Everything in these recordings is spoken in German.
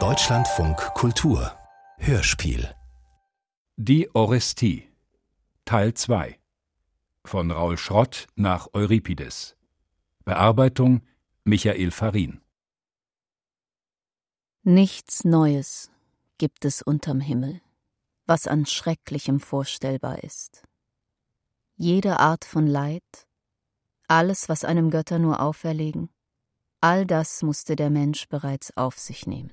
Deutschlandfunk Kultur. Hörspiel. Die Orestie. Teil 2 von Raul Schrott nach Euripides. Bearbeitung Michael Farin. Nichts Neues gibt es unterm Himmel, was an Schrecklichem vorstellbar ist. Jede Art von Leid, alles, was einem Götter nur auferlegen, all das musste der Mensch bereits auf sich nehmen.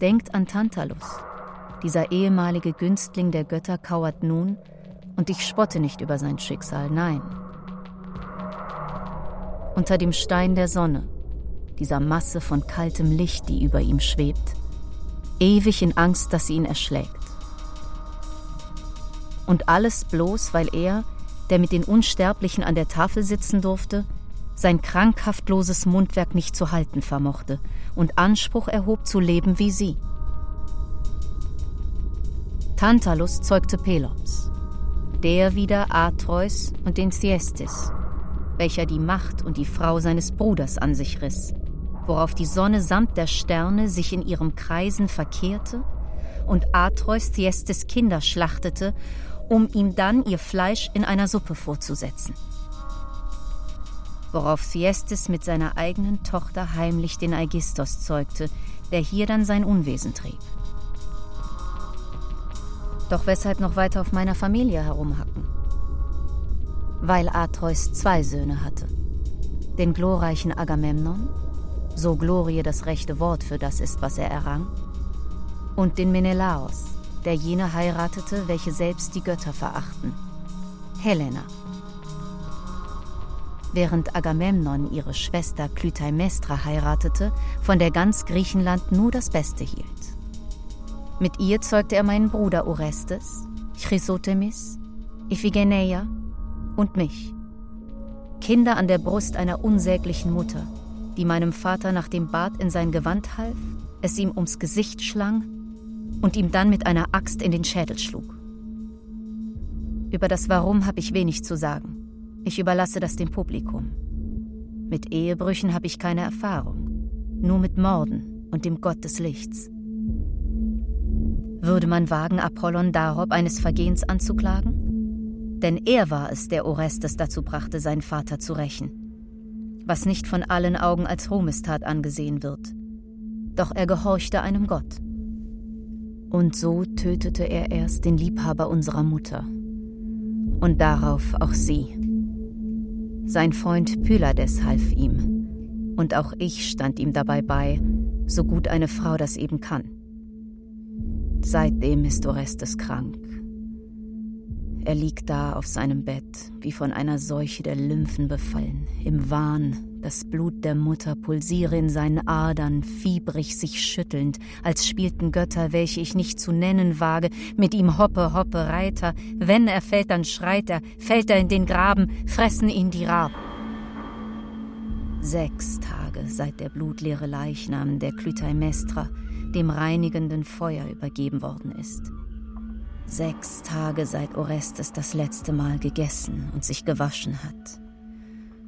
Denkt an Tantalus. Dieser ehemalige Günstling der Götter kauert nun, und ich spotte nicht über sein Schicksal, nein. Unter dem Stein der Sonne dieser Masse von kaltem Licht, die über ihm schwebt, ewig in Angst, dass sie ihn erschlägt. Und alles bloß, weil er, der mit den Unsterblichen an der Tafel sitzen durfte, sein krankhaftloses Mundwerk nicht zu halten vermochte und Anspruch erhob zu leben wie sie. Tantalus zeugte Pelops, der wieder Atreus und den Thyestes, welcher die Macht und die Frau seines Bruders an sich riss worauf die Sonne samt der Sterne sich in ihrem Kreisen verkehrte und Atreus Thyestes Kinder schlachtete, um ihm dann ihr Fleisch in einer Suppe vorzusetzen. Worauf Thyestes mit seiner eigenen Tochter heimlich den Aigistos zeugte, der hier dann sein Unwesen trieb. Doch weshalb noch weiter auf meiner Familie herumhacken? Weil Atreus zwei Söhne hatte. Den glorreichen Agamemnon so Glorie das rechte Wort für das ist, was er errang, und den Menelaos, der jene heiratete, welche selbst die Götter verachten, Helena. Während Agamemnon ihre Schwester Clytemnestra heiratete, von der ganz Griechenland nur das Beste hielt. Mit ihr zeugte er meinen Bruder Orestes, Chrysothemis, Iphigeneia und mich. Kinder an der Brust einer unsäglichen Mutter – die meinem Vater nach dem Bad in sein Gewand half, es ihm ums Gesicht schlang und ihm dann mit einer Axt in den Schädel schlug. Über das Warum habe ich wenig zu sagen. Ich überlasse das dem Publikum. Mit Ehebrüchen habe ich keine Erfahrung, nur mit Morden und dem Gott des Lichts. Würde man wagen, Apollon darob eines Vergehens anzuklagen? Denn er war es, der Orestes dazu brachte, seinen Vater zu rächen was nicht von allen Augen als Ruhmestat angesehen wird. Doch er gehorchte einem Gott. Und so tötete er erst den Liebhaber unserer Mutter und darauf auch sie. Sein Freund Pylades half ihm, und auch ich stand ihm dabei bei, so gut eine Frau das eben kann. Seitdem ist Orestes krank. Er liegt da auf seinem Bett, wie von einer Seuche der Lymphen befallen, im Wahn, das Blut der Mutter pulsiere in seinen Adern, fiebrig sich schüttelnd, als spielten Götter, welche ich nicht zu nennen wage, mit ihm hoppe, hoppe, Reiter. Wenn er fällt, dann schreit er, fällt er in den Graben, fressen ihn die Raben. Sechs Tage seit der blutleere Leichnam der Clytemnestra dem reinigenden Feuer übergeben worden ist. Sechs Tage seit Orestes das letzte Mal gegessen und sich gewaschen hat.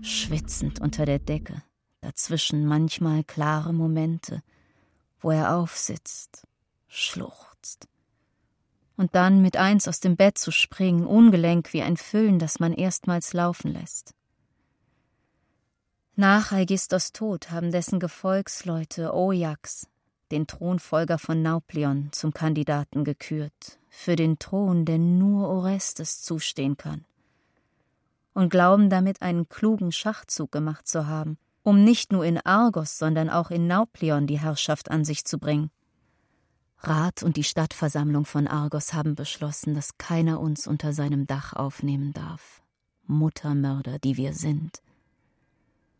Schwitzend unter der Decke, dazwischen manchmal klare Momente, wo er aufsitzt, schluchzt. Und dann mit eins aus dem Bett zu springen, ungelenk wie ein Füllen, das man erstmals laufen lässt. Nach Aigistos Tod haben dessen Gefolgsleute Ojax, den Thronfolger von Nauplion, zum Kandidaten gekürt, für den Thron, der nur Orestes zustehen kann. Und glauben damit einen klugen Schachzug gemacht zu haben, um nicht nur in Argos, sondern auch in Nauplion die Herrschaft an sich zu bringen. Rat und die Stadtversammlung von Argos haben beschlossen, dass keiner uns unter seinem Dach aufnehmen darf. Muttermörder, die wir sind.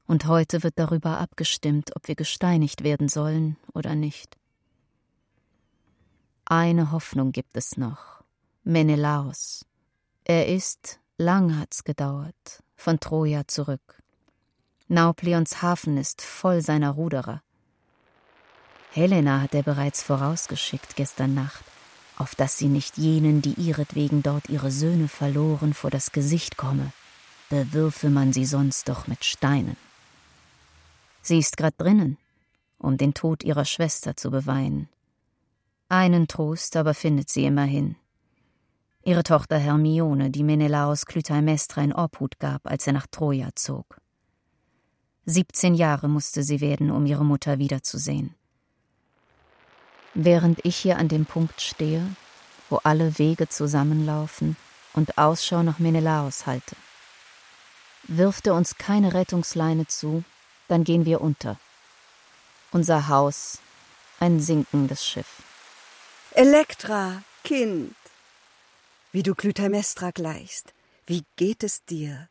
Und heute wird darüber abgestimmt, ob wir gesteinigt werden sollen oder nicht. Eine Hoffnung gibt es noch. Menelaos. Er ist, lang hat's gedauert, von Troja zurück. Naupleons Hafen ist voll seiner Ruderer. Helena hat er bereits vorausgeschickt gestern Nacht, auf dass sie nicht jenen, die ihretwegen dort ihre Söhne verloren, vor das Gesicht komme, bewürfe man sie sonst doch mit Steinen. Sie ist grad drinnen, um den Tod ihrer Schwester zu beweinen. Einen Trost aber findet sie immerhin. Ihre Tochter Hermione, die Menelaos Clytemnestra in Obhut gab, als er nach Troja zog. Siebzehn Jahre musste sie werden, um ihre Mutter wiederzusehen. Während ich hier an dem Punkt stehe, wo alle Wege zusammenlaufen und Ausschau nach Menelaos halte. Wirft er uns keine Rettungsleine zu, dann gehen wir unter. Unser Haus, ein sinkendes Schiff. Elektra, Kind, wie du Clytemnestra gleichst, wie geht es dir?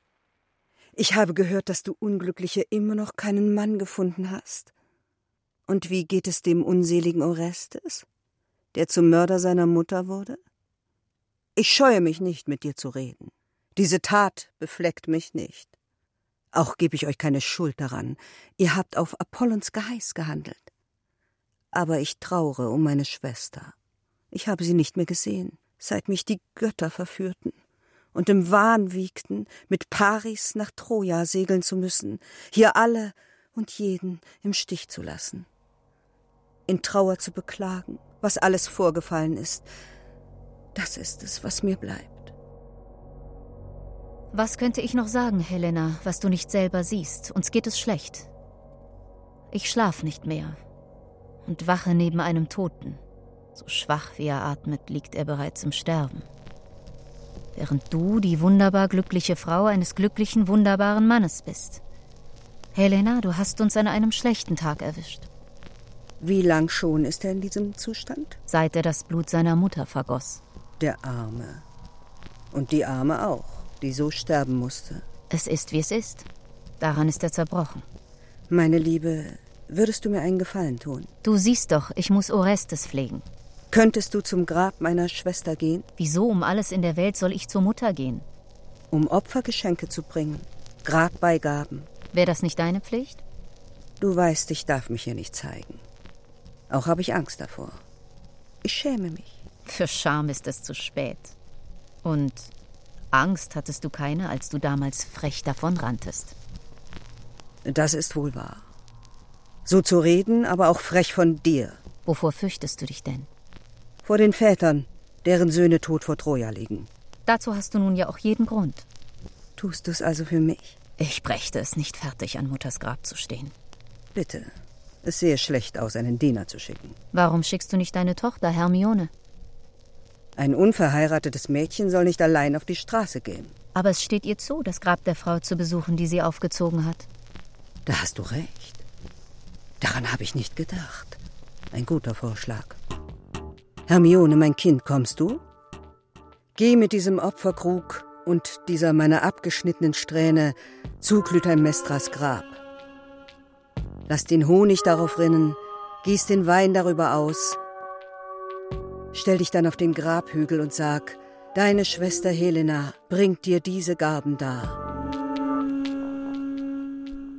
Ich habe gehört, dass du Unglückliche immer noch keinen Mann gefunden hast. Und wie geht es dem unseligen Orestes, der zum Mörder seiner Mutter wurde? Ich scheue mich nicht, mit dir zu reden. Diese Tat befleckt mich nicht. Auch gebe ich euch keine Schuld daran. Ihr habt auf Apollons Geheiß gehandelt. Aber ich traure um meine Schwester. Ich habe sie nicht mehr gesehen, seit mich die Götter verführten und im Wahn wiegten, mit Paris nach Troja segeln zu müssen, hier alle und jeden im Stich zu lassen. In Trauer zu beklagen, was alles vorgefallen ist, das ist es, was mir bleibt. Was könnte ich noch sagen, Helena, was du nicht selber siehst? Uns geht es schlecht. Ich schlaf nicht mehr und wache neben einem Toten. So schwach wie er atmet, liegt er bereits im Sterben. Während du die wunderbar glückliche Frau eines glücklichen, wunderbaren Mannes bist. Helena, du hast uns an einem schlechten Tag erwischt. Wie lang schon ist er in diesem Zustand? Seit er das Blut seiner Mutter vergoss. Der Arme. Und die Arme auch, die so sterben musste. Es ist, wie es ist. Daran ist er zerbrochen. Meine Liebe, würdest du mir einen Gefallen tun? Du siehst doch, ich muss Orestes pflegen. Könntest du zum Grab meiner Schwester gehen? Wieso um alles in der Welt soll ich zur Mutter gehen? Um Opfergeschenke zu bringen. Grabbeigaben. Wäre das nicht deine Pflicht? Du weißt, ich darf mich hier nicht zeigen. Auch habe ich Angst davor. Ich schäme mich. Für Scham ist es zu spät. Und Angst hattest du keine, als du damals frech davonranntest. Das ist wohl wahr. So zu reden, aber auch frech von dir. Wovor fürchtest du dich denn? Vor den Vätern, deren Söhne tot vor Troja liegen. Dazu hast du nun ja auch jeden Grund. Tust du es also für mich? Ich brächte es nicht fertig, an Mutters Grab zu stehen. Bitte. Es sehe schlecht aus, einen Diener zu schicken. Warum schickst du nicht deine Tochter, Hermione? Ein unverheiratetes Mädchen soll nicht allein auf die Straße gehen. Aber es steht ihr zu, das Grab der Frau zu besuchen, die sie aufgezogen hat. Da hast du recht. Daran habe ich nicht gedacht. Ein guter Vorschlag. Hermione, mein Kind, kommst du? Geh mit diesem Opferkrug und dieser meiner abgeschnittenen Strähne zu Clytemnestras Grab. Lass den Honig darauf rinnen, gieß den Wein darüber aus. Stell dich dann auf den Grabhügel und sag, deine Schwester Helena bringt dir diese Gaben dar.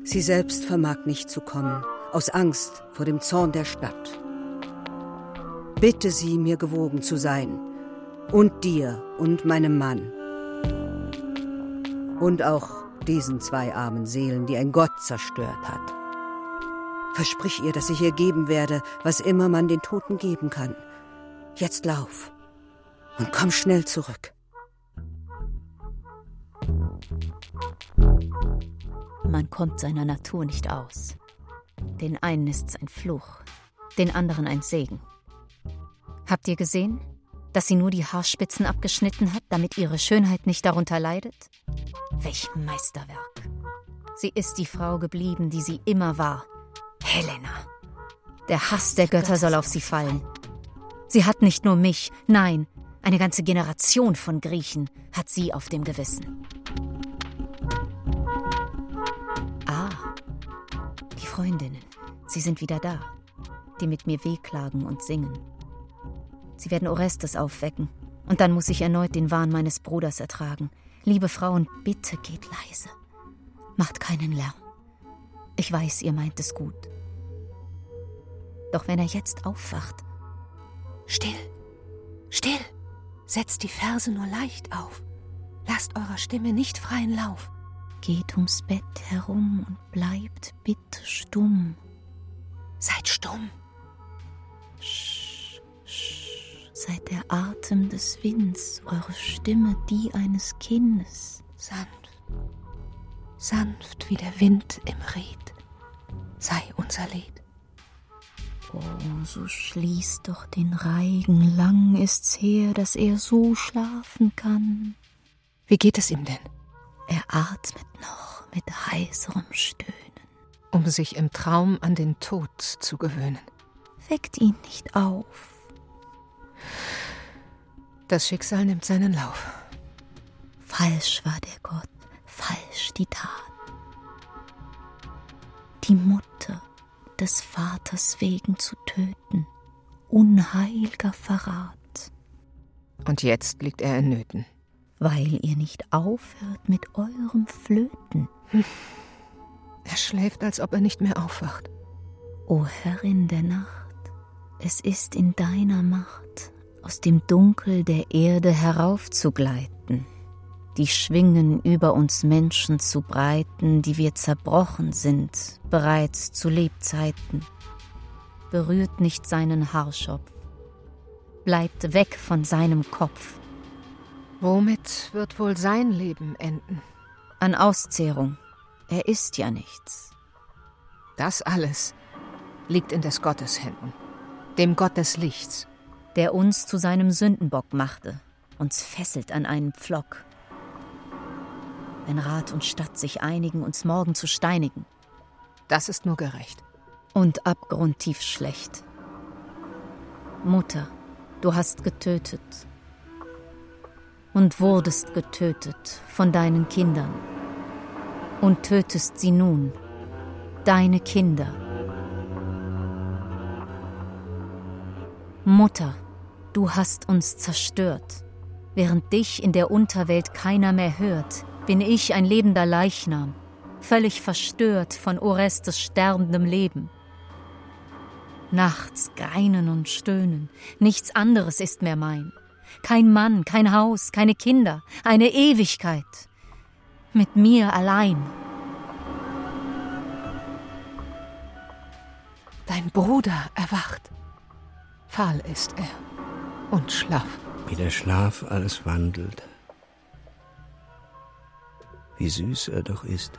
Sie selbst vermag nicht zu kommen, aus Angst vor dem Zorn der Stadt. Bitte sie, mir gewogen zu sein, und dir und meinem Mann. Und auch diesen zwei armen Seelen, die ein Gott zerstört hat. Versprich ihr, dass ich ihr geben werde, was immer man den Toten geben kann. Jetzt lauf und komm schnell zurück. Man kommt seiner Natur nicht aus. Den einen ist's ein Fluch, den anderen ein Segen. Habt ihr gesehen, dass sie nur die Haarspitzen abgeschnitten hat, damit ihre Schönheit nicht darunter leidet? Welch Meisterwerk! Sie ist die Frau geblieben, die sie immer war. Helena. Der Hass der Götter soll auf sie fallen. Sie hat nicht nur mich, nein, eine ganze Generation von Griechen hat sie auf dem Gewissen. Ah, die Freundinnen, sie sind wieder da, die mit mir wehklagen und singen. Sie werden Orestes aufwecken, und dann muss ich erneut den Wahn meines Bruders ertragen. Liebe Frauen, bitte geht leise. Macht keinen Lärm. Ich weiß, ihr meint es gut. Doch wenn er jetzt aufwacht. Still, still, setzt die Verse nur leicht auf. Lasst eurer Stimme nicht freien Lauf. geht ums Bett herum und bleibt bitte stumm. Seid stumm. Sch, seid der Atem des Winds, eure Stimme die eines Kindes. Sanft, sanft wie der Wind im Ried, sei unser Lied. Oh, so schließt doch den Reigen, lang ist's her, dass er so schlafen kann. Wie geht es ihm denn? Er atmet noch mit heiserem Stöhnen. Um sich im Traum an den Tod zu gewöhnen. Weckt ihn nicht auf. Das Schicksal nimmt seinen Lauf. Falsch war der Gott, falsch die Tat. Die Mutter des Vaters wegen zu töten, unheilger Verrat. Und jetzt liegt er in Nöten. Weil ihr nicht aufhört mit eurem Flöten. Er schläft, als ob er nicht mehr aufwacht. O Herrin der Nacht, es ist in deiner Macht, aus dem Dunkel der Erde heraufzugleiten, die Schwingen über uns Menschen zu breiten, die wir zerbrochen sind, bereits zu Lebzeiten. Berührt nicht seinen Haarschopf, bleibt weg von seinem Kopf. Womit wird wohl sein Leben enden? An Auszehrung. Er ist ja nichts. Das alles liegt in des Gottes Händen, dem Gott des Lichts, der uns zu seinem Sündenbock machte, uns fesselt an einen Pflock. Wenn Rat und Stadt sich einigen, uns morgen zu steinigen. Das ist nur gerecht. Und abgrundtief schlecht. Mutter, du hast getötet. Und wurdest getötet von deinen Kindern. Und tötest sie nun, deine Kinder. Mutter, du hast uns zerstört. Während dich in der Unterwelt keiner mehr hört, bin ich ein lebender Leichnam, völlig verstört von Orestes sterbendem Leben. Nachts greinen und stöhnen, nichts anderes ist mehr mein. Kein Mann, kein Haus, keine Kinder, eine Ewigkeit. Mit mir allein. Dein Bruder erwacht. Fahl ist er und schlaff. Wie der Schlaf alles wandelt. Wie süß er doch ist.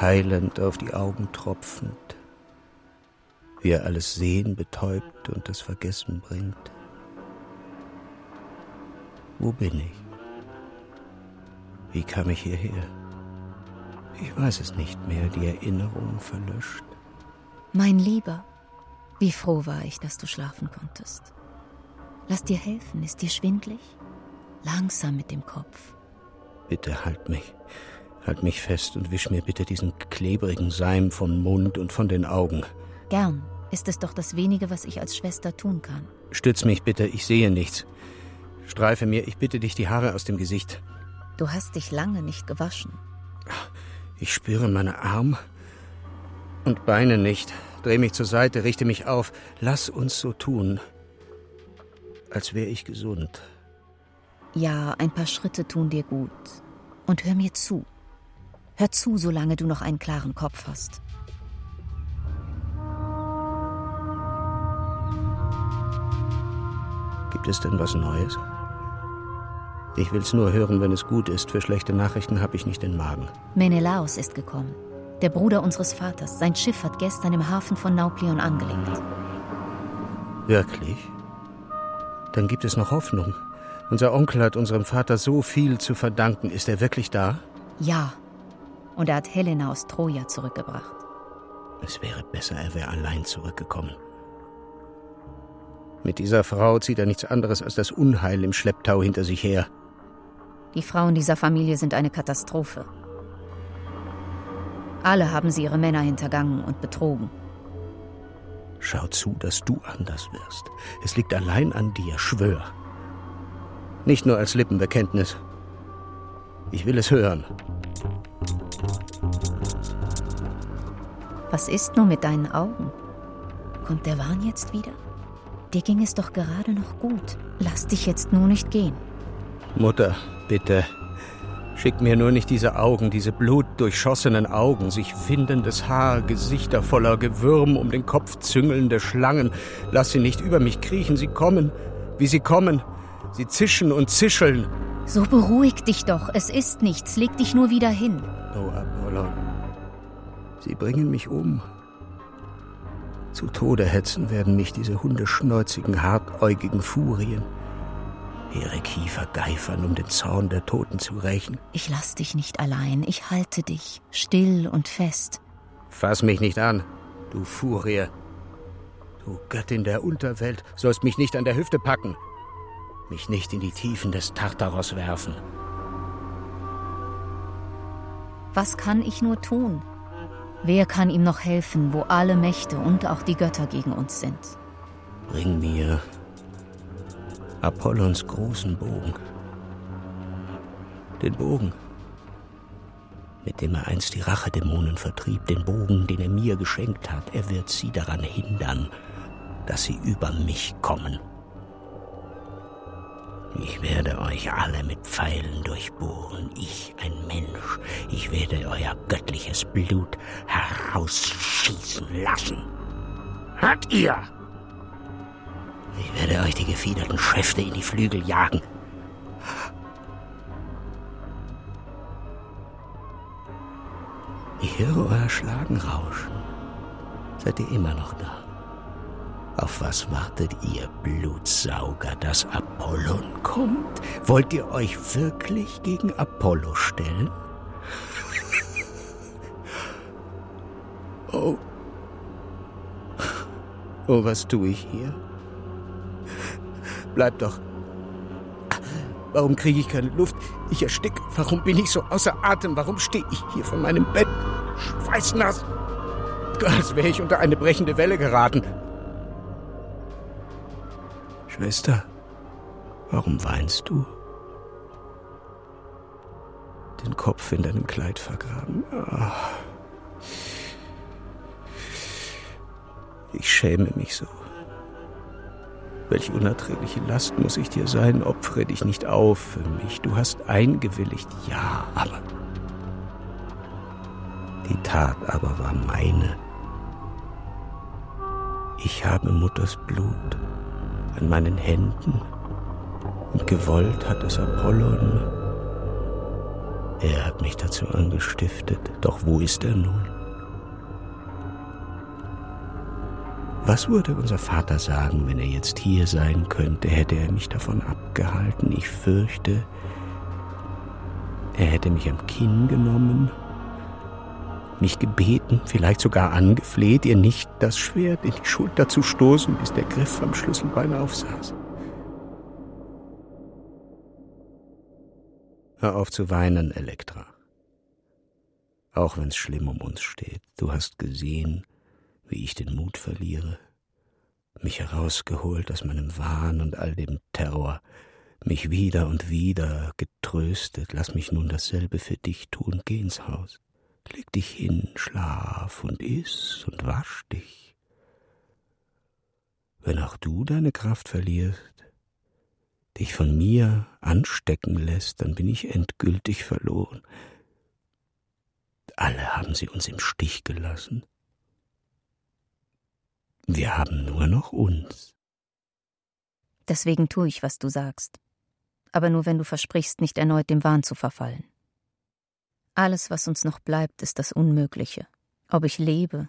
Heilend auf die Augen tropfend. Wie er alles Sehen betäubt und das Vergessen bringt. Wo bin ich? Wie kam ich hierher? Ich weiß es nicht mehr, die Erinnerung verlöscht. Mein Lieber, wie froh war ich, dass du schlafen konntest. Lass dir helfen, ist dir schwindlig? Langsam mit dem Kopf. Bitte halt mich. Halt mich fest und wisch mir bitte diesen klebrigen Seim vom Mund und von den Augen. Gern, ist es doch das wenige, was ich als Schwester tun kann. Stütz mich bitte, ich sehe nichts. Streife mir, ich bitte dich, die Haare aus dem Gesicht. Du hast dich lange nicht gewaschen. Ich spüre meine Arme und Beine nicht. Dreh mich zur Seite, richte mich auf. Lass uns so tun, als wäre ich gesund. Ja, ein paar Schritte tun dir gut. Und hör mir zu. Hör zu, solange du noch einen klaren Kopf hast. Gibt es denn was Neues? Ich will's nur hören, wenn es gut ist. Für schlechte Nachrichten habe ich nicht den Magen. Menelaos ist gekommen. Der Bruder unseres Vaters. Sein Schiff hat gestern im Hafen von Nauplion angelegt. Wirklich? Dann gibt es noch Hoffnung. Unser Onkel hat unserem Vater so viel zu verdanken. Ist er wirklich da? Ja. Und er hat Helena aus Troja zurückgebracht. Es wäre besser, er wäre allein zurückgekommen. Mit dieser Frau zieht er nichts anderes als das Unheil im Schlepptau hinter sich her. Die Frauen dieser Familie sind eine Katastrophe. Alle haben sie ihre Männer hintergangen und betrogen. Schau zu, dass du anders wirst. Es liegt allein an dir, schwör. Nicht nur als Lippenbekenntnis. Ich will es hören. Was ist nur mit deinen Augen? Kommt der Wahn jetzt wieder? Dir ging es doch gerade noch gut. Lass dich jetzt nur nicht gehen. Mutter, bitte. Schick mir nur nicht diese Augen, diese blutdurchschossenen Augen, sich windendes Haar, Gesichter voller Gewürm, um den Kopf züngelnde Schlangen. Lass sie nicht über mich kriechen, sie kommen, wie sie kommen. Sie zischen und zischeln. So beruhig dich doch, es ist nichts, leg dich nur wieder hin. Oh, Apollon, sie bringen mich um. Zu Tode hetzen werden mich diese hundeschnäuzigen, hartäugigen Furien. Ihre Kiefer geifern, um den Zorn der Toten zu rächen. Ich lass dich nicht allein, ich halte dich, still und fest. Fass mich nicht an, du Furie. Du Göttin der Unterwelt, sollst mich nicht an der Hüfte packen, mich nicht in die Tiefen des Tartaros werfen. Was kann ich nur tun? Wer kann ihm noch helfen, wo alle Mächte und auch die Götter gegen uns sind? Bring mir Apollons großen Bogen. Den Bogen, mit dem er einst die Rachedämonen vertrieb, den Bogen, den er mir geschenkt hat. Er wird sie daran hindern, dass sie über mich kommen. Ich werde euch alle mit Pfeilen durchbohren. Ich, ein Mensch. Ich werde euer göttliches Blut herausschießen lassen. Hört ihr? Ich werde euch die gefiederten Schäfte in die Flügel jagen. Ich höre euer Schlagen rauschen. Seid ihr immer noch da? Auf was wartet ihr, Blutsauger, dass Apollon kommt? Wollt ihr euch wirklich gegen Apollo stellen? Oh. Oh, was tue ich hier? Bleib doch. Warum kriege ich keine Luft? Ich erstick. Warum bin ich so außer Atem? Warum stehe ich hier vor meinem Bett? Schweißnass. Als wäre ich unter eine brechende Welle geraten. Schwester, warum weinst du? Den Kopf in deinem Kleid vergraben. Ach. Ich schäme mich so. Welch unerträgliche Last muss ich dir sein? Opfere dich nicht auf für mich. Du hast eingewilligt, ja, aber. Die Tat aber war meine. Ich habe Mutters Blut an meinen Händen und gewollt hat es Apollon. Er hat mich dazu angestiftet, doch wo ist er nun? Was würde unser Vater sagen, wenn er jetzt hier sein könnte? Hätte er mich davon abgehalten? Ich fürchte, er hätte mich am Kinn genommen, mich gebeten, vielleicht sogar angefleht, ihr nicht das Schwert in die Schulter zu stoßen, bis der Griff am Schlüsselbein aufsaß. Hör auf zu weinen, Elektra. Auch wenn's schlimm um uns steht. Du hast gesehen, wie ich den Mut verliere, mich herausgeholt aus meinem Wahn und all dem Terror, mich wieder und wieder getröstet, lass mich nun dasselbe für dich tun, geh ins Haus, leg dich hin, schlaf und iss und wasch dich. Wenn auch du deine Kraft verlierst, dich von mir anstecken lässt, dann bin ich endgültig verloren. Alle haben sie uns im Stich gelassen. Wir haben nur noch uns. Deswegen tue ich, was du sagst. Aber nur wenn du versprichst, nicht erneut dem Wahn zu verfallen. Alles, was uns noch bleibt, ist das Unmögliche. Ob ich lebe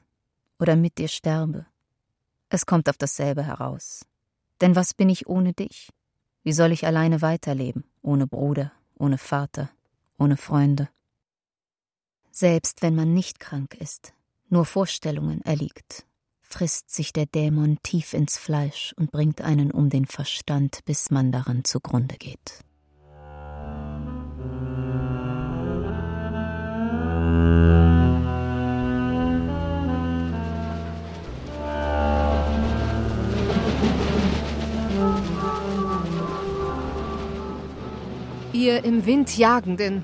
oder mit dir sterbe. Es kommt auf dasselbe heraus. Denn was bin ich ohne dich? Wie soll ich alleine weiterleben, ohne Bruder, ohne Vater, ohne Freunde? Selbst wenn man nicht krank ist, nur Vorstellungen erliegt, frisst sich der Dämon tief ins Fleisch und bringt einen um den Verstand, bis man daran zugrunde geht. Ihr im Wind jagenden,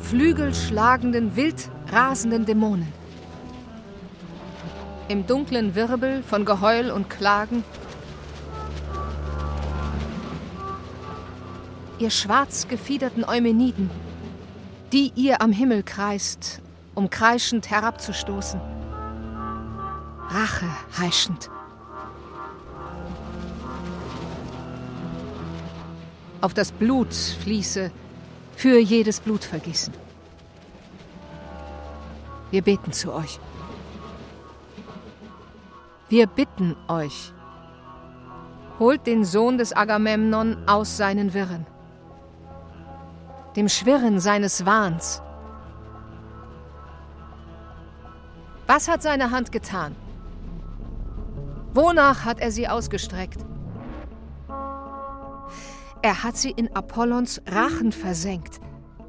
flügelschlagenden, wild rasenden Dämonen im dunklen Wirbel von Geheul und Klagen. Ihr schwarz gefiederten Eumeniden, die ihr am Himmel kreist, um kreischend herabzustoßen. Rache heischend. Auf das Blut fließe für jedes Blutvergießen. Wir beten zu euch. Wir bitten euch, holt den Sohn des Agamemnon aus seinen Wirren, dem Schwirren seines Wahns. Was hat seine Hand getan? Wonach hat er sie ausgestreckt? Er hat sie in Apollons Rachen versenkt,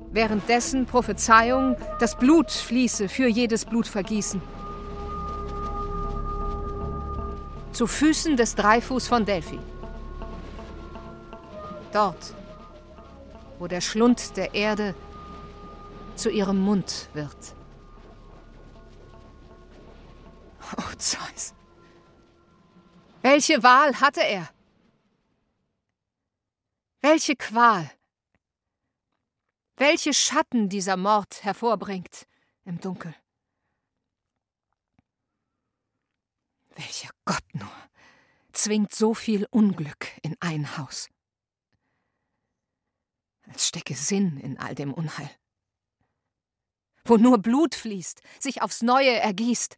währenddessen Prophezeiung, das Blut fließe für jedes Blutvergießen. Zu Füßen des Dreifuß von Delphi. Dort, wo der Schlund der Erde zu ihrem Mund wird. Oh Zeus. Welche Wahl hatte er? Welche Qual, welche Schatten dieser Mord hervorbringt im Dunkel. Welcher Gott nur zwingt so viel Unglück in ein Haus. Als stecke Sinn in all dem Unheil. Wo nur Blut fließt, sich aufs Neue ergießt.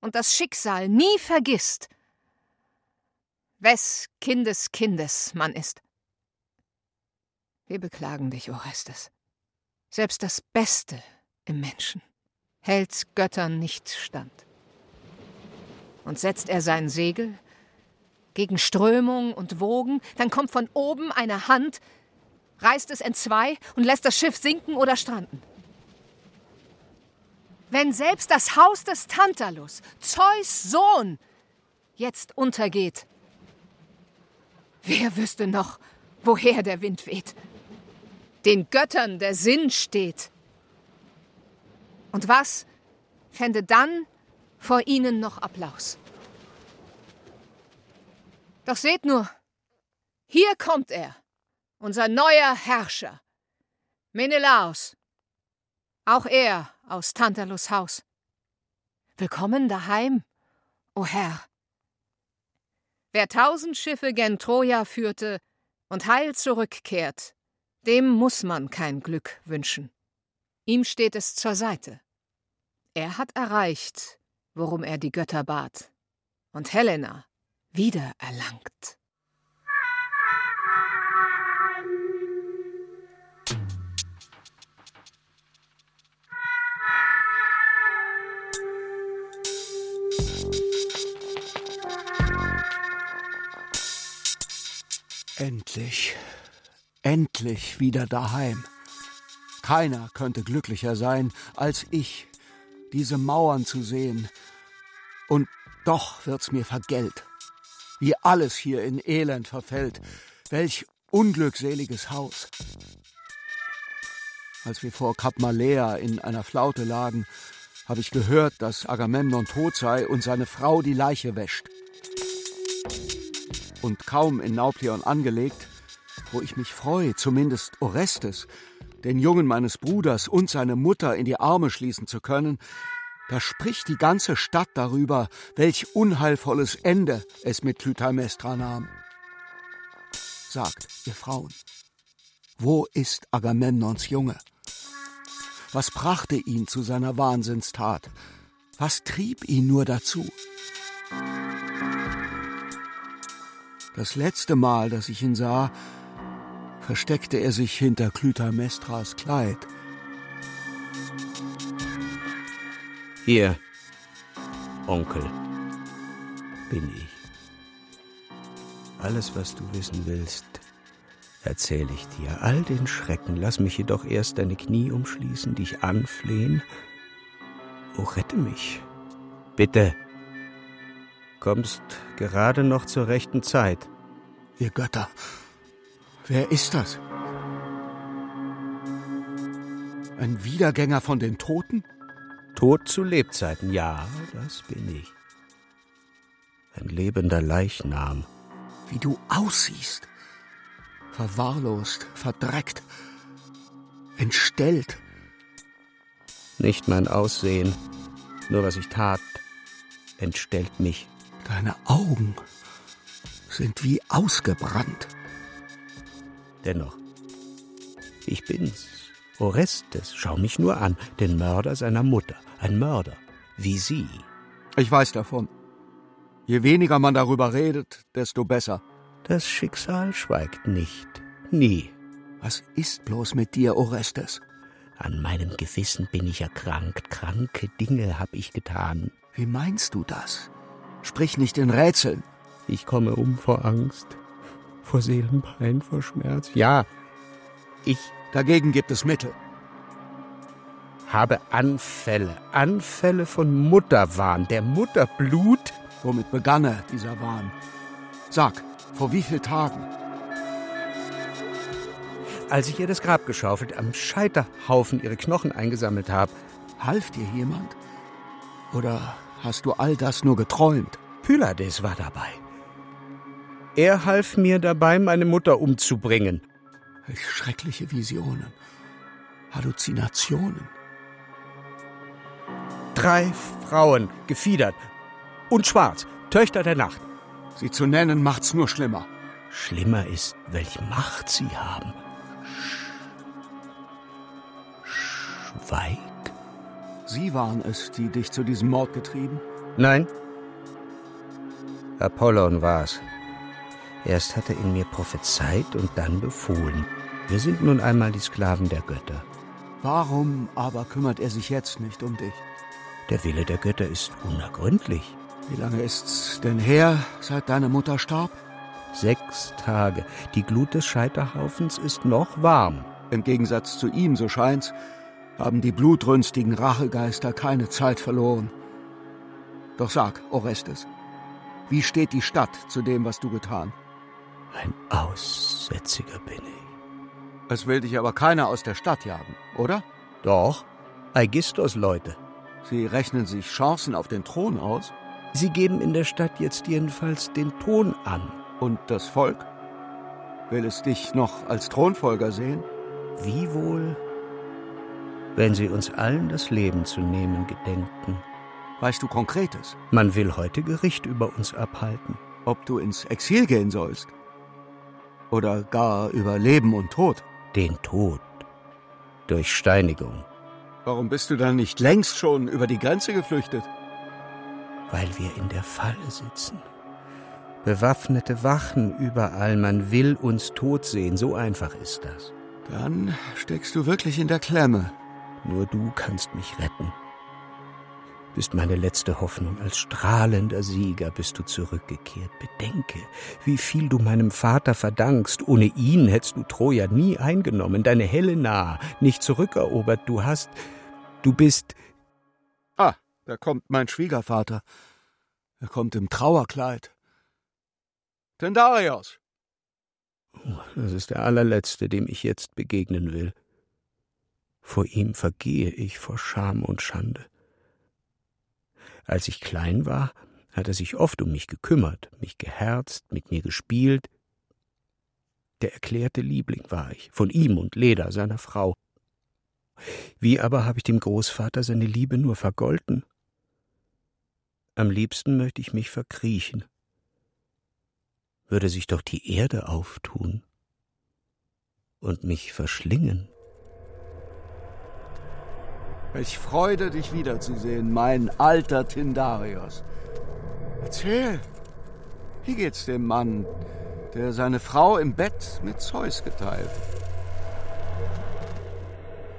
Und das Schicksal nie vergisst, wes Kindes Kindes man ist. Wir beklagen dich, Orestes. Selbst das Beste im Menschen hält Göttern nicht stand. Und setzt er sein Segel gegen Strömung und Wogen, dann kommt von oben eine Hand, reißt es entzwei und lässt das Schiff sinken oder stranden. Wenn selbst das Haus des Tantalus, Zeus Sohn, jetzt untergeht, Wer wüsste noch, woher der Wind weht? Den Göttern der Sinn steht. Und was fände dann vor ihnen noch Applaus? Doch seht nur, hier kommt er, unser neuer Herrscher, Menelaos, auch er aus Tantalus Haus. Willkommen daheim, o Herr. Wer tausend Schiffe gen Troja führte und heil zurückkehrt, dem muss man kein Glück wünschen. Ihm steht es zur Seite. Er hat erreicht, worum er die Götter bat, und Helena wieder erlangt. Endlich, endlich wieder daheim. Keiner könnte glücklicher sein als ich, diese Mauern zu sehen. Und doch wird's mir vergällt, wie alles hier in Elend verfällt. Welch unglückseliges Haus. Als wir vor Kap Malea in einer Flaute lagen, habe ich gehört, dass Agamemnon tot sei und seine Frau die Leiche wäscht und kaum in Nauplion angelegt, wo ich mich freue, zumindest Orestes, den Jungen meines Bruders und seine Mutter in die Arme schließen zu können, da spricht die ganze Stadt darüber, welch unheilvolles Ende es mit Clytemnestra nahm. Sagt, ihr Frauen, wo ist Agamemnons Junge? Was brachte ihn zu seiner Wahnsinnstat? Was trieb ihn nur dazu? Das letzte Mal, dass ich ihn sah, versteckte er sich hinter Clytemnestras Kleid. Hier, Onkel, bin ich. Alles, was du wissen willst, erzähle ich dir. All den Schrecken, lass mich jedoch erst deine Knie umschließen, dich anflehen. Oh, rette mich. Bitte kommst gerade noch zur rechten Zeit. Ihr Götter, wer ist das? Ein Wiedergänger von den Toten? Tod zu Lebzeiten, ja, das bin ich. Ein lebender Leichnam. Wie du aussiehst. Verwahrlost, verdreckt. Entstellt. Nicht mein Aussehen, nur was ich tat, entstellt mich. Deine Augen sind wie ausgebrannt. Dennoch, ich bin's, Orestes, schau mich nur an, den Mörder seiner Mutter, ein Mörder, wie Sie. Ich weiß davon. Je weniger man darüber redet, desto besser. Das Schicksal schweigt nicht, nie. Was ist bloß mit dir, Orestes? An meinem Gewissen bin ich erkrankt, kranke Dinge hab ich getan. Wie meinst du das? Sprich nicht in Rätseln. Ich komme um vor Angst, vor Seelenpein, vor Schmerz. Ja, ich Dagegen gibt es Mittel. habe Anfälle, Anfälle von Mutterwahn, der Mutterblut. Womit begann er, dieser Wahn? Sag, vor wie vielen Tagen? Als ich ihr das Grab geschaufelt, am Scheiterhaufen ihre Knochen eingesammelt habe. Half dir jemand? Oder hast du all das nur geträumt? Pylades war dabei. Er half mir dabei, meine Mutter umzubringen. Welch schreckliche Visionen. Halluzinationen. Drei Frauen, gefiedert und schwarz, Töchter der Nacht. Sie zu nennen macht's nur schlimmer. Schlimmer ist, welche Macht sie haben. Schweig. Sie waren es, die dich zu diesem Mord getrieben? Nein. Apollon war's. Erst hat er in mir prophezeit und dann befohlen. Wir sind nun einmal die Sklaven der Götter. Warum aber kümmert er sich jetzt nicht um dich? Der Wille der Götter ist unergründlich. Wie lange ist's denn her, seit deine Mutter starb? Sechs Tage. Die Glut des Scheiterhaufens ist noch warm. Im Gegensatz zu ihm, so scheint's, haben die blutrünstigen Rachegeister keine Zeit verloren. Doch sag, Orestes, wie steht die Stadt zu dem, was du getan? Ein Aussätziger bin ich. Es will dich aber keiner aus der Stadt jagen, oder? Doch, Aigistos Leute. Sie rechnen sich Chancen auf den Thron aus? Sie geben in der Stadt jetzt jedenfalls den Ton an. Und das Volk? Will es dich noch als Thronfolger sehen? Wie wohl, wenn sie uns allen das Leben zu nehmen gedenken. Weißt du Konkretes? Man will heute Gericht über uns abhalten. Ob du ins Exil gehen sollst? Oder gar über Leben und Tod? Den Tod. Durch Steinigung. Warum bist du dann nicht längst schon über die Grenze geflüchtet? Weil wir in der Falle sitzen. Bewaffnete Wachen überall, man will uns tot sehen, so einfach ist das. Dann steckst du wirklich in der Klemme. Nur du kannst mich retten. Bist meine letzte Hoffnung, als strahlender Sieger bist du zurückgekehrt. Bedenke, wie viel du meinem Vater verdankst. Ohne ihn hättest du Troja nie eingenommen, deine Helena nicht zurückerobert. Du hast, du bist, Ah, da kommt mein Schwiegervater. Er kommt im Trauerkleid. Tendarios! das ist der allerletzte, dem ich jetzt begegnen will. Vor ihm vergehe ich vor Scham und Schande. Als ich klein war, hat er sich oft um mich gekümmert, mich geherzt, mit mir gespielt. Der erklärte Liebling war ich, von ihm und Leda, seiner Frau. Wie aber habe ich dem Großvater seine Liebe nur vergolten? Am liebsten möchte ich mich verkriechen. Würde sich doch die Erde auftun und mich verschlingen. Welch Freude, dich wiederzusehen, mein alter Tindarios. Erzähl, wie geht's dem Mann, der seine Frau im Bett mit Zeus geteilt?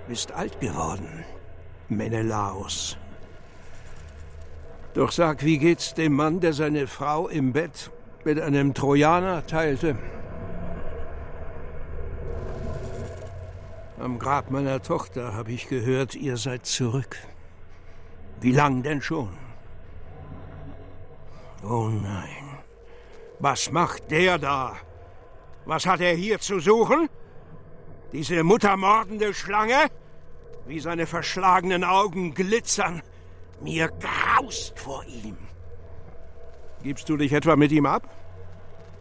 Bist alt geworden, Menelaos. Doch sag, wie geht's dem Mann, der seine Frau im Bett mit einem Trojaner teilte? Am Grab meiner Tochter habe ich gehört, ihr seid zurück. Wie lang denn schon? Oh nein. Was macht der da? Was hat er hier zu suchen? Diese muttermordende Schlange? Wie seine verschlagenen Augen glitzern. Mir graust vor ihm. Gibst du dich etwa mit ihm ab?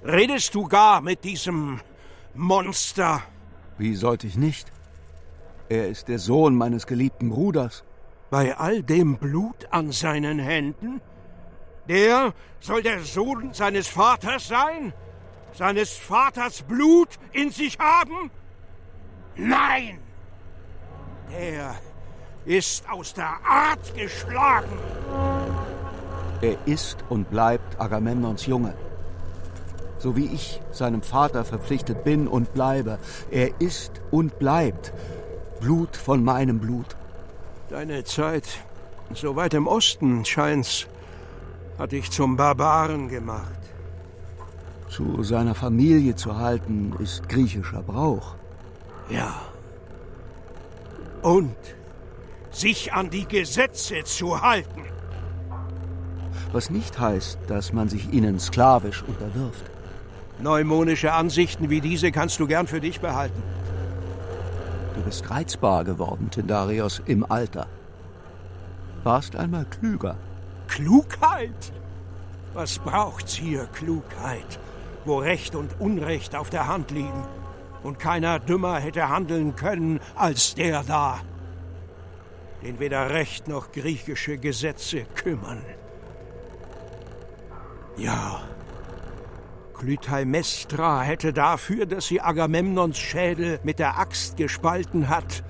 Redest du gar mit diesem Monster? Wie sollte ich nicht? Er ist der Sohn meines geliebten Bruders. Bei all dem Blut an seinen Händen? Der soll der Sohn seines Vaters sein? Seines Vaters Blut in sich haben? Nein! Der ist aus der Art geschlagen. Er ist und bleibt Agamemnons Junge. So wie ich seinem Vater verpflichtet bin und bleibe. Er ist und bleibt Blut von meinem Blut. Deine Zeit so weit im Osten, scheint's, hat dich zum Barbaren gemacht. Zu seiner Familie zu halten, ist griechischer Brauch. Ja. Und sich an die Gesetze zu halten. Was nicht heißt, dass man sich ihnen sklavisch unterwirft. Neumonische Ansichten wie diese kannst du gern für dich behalten. Du bist reizbar geworden, Tindarios, im Alter. Warst einmal klüger. Klugheit? Was braucht's hier, Klugheit, wo Recht und Unrecht auf der Hand liegen und keiner dümmer hätte handeln können als der da, den weder Recht noch griechische Gesetze kümmern. Ja, Clytemnestra hätte dafür, dass sie Agamemnons Schädel mit der Axt gespalten hat,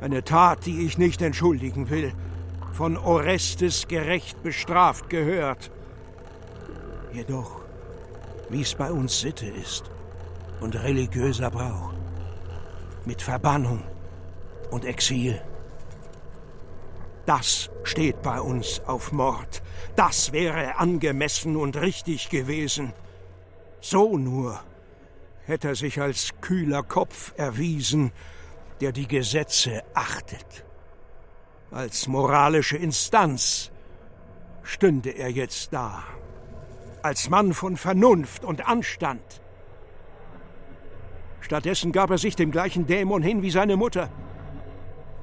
eine Tat, die ich nicht entschuldigen will, von Orestes gerecht bestraft gehört. Jedoch, wie es bei uns Sitte ist und religiöser Brauch, mit Verbannung und Exil. Das steht bei uns auf Mord. Das wäre angemessen und richtig gewesen. So nur hätte er sich als kühler Kopf erwiesen, der die Gesetze achtet. Als moralische Instanz stünde er jetzt da, als Mann von Vernunft und Anstand. Stattdessen gab er sich dem gleichen Dämon hin wie seine Mutter.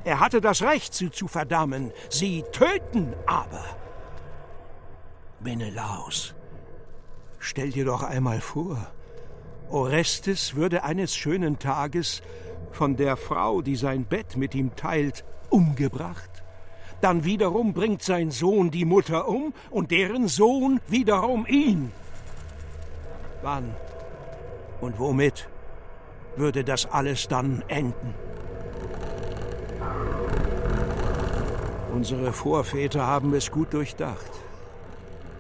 Er hatte das Recht, sie zu verdammen, sie töten aber. Menelaus, Stell dir doch einmal vor, Orestes würde eines schönen Tages von der Frau, die sein Bett mit ihm teilt, umgebracht. Dann wiederum bringt sein Sohn die Mutter um und deren Sohn wiederum ihn. Wann und womit würde das alles dann enden? Unsere Vorväter haben es gut durchdacht.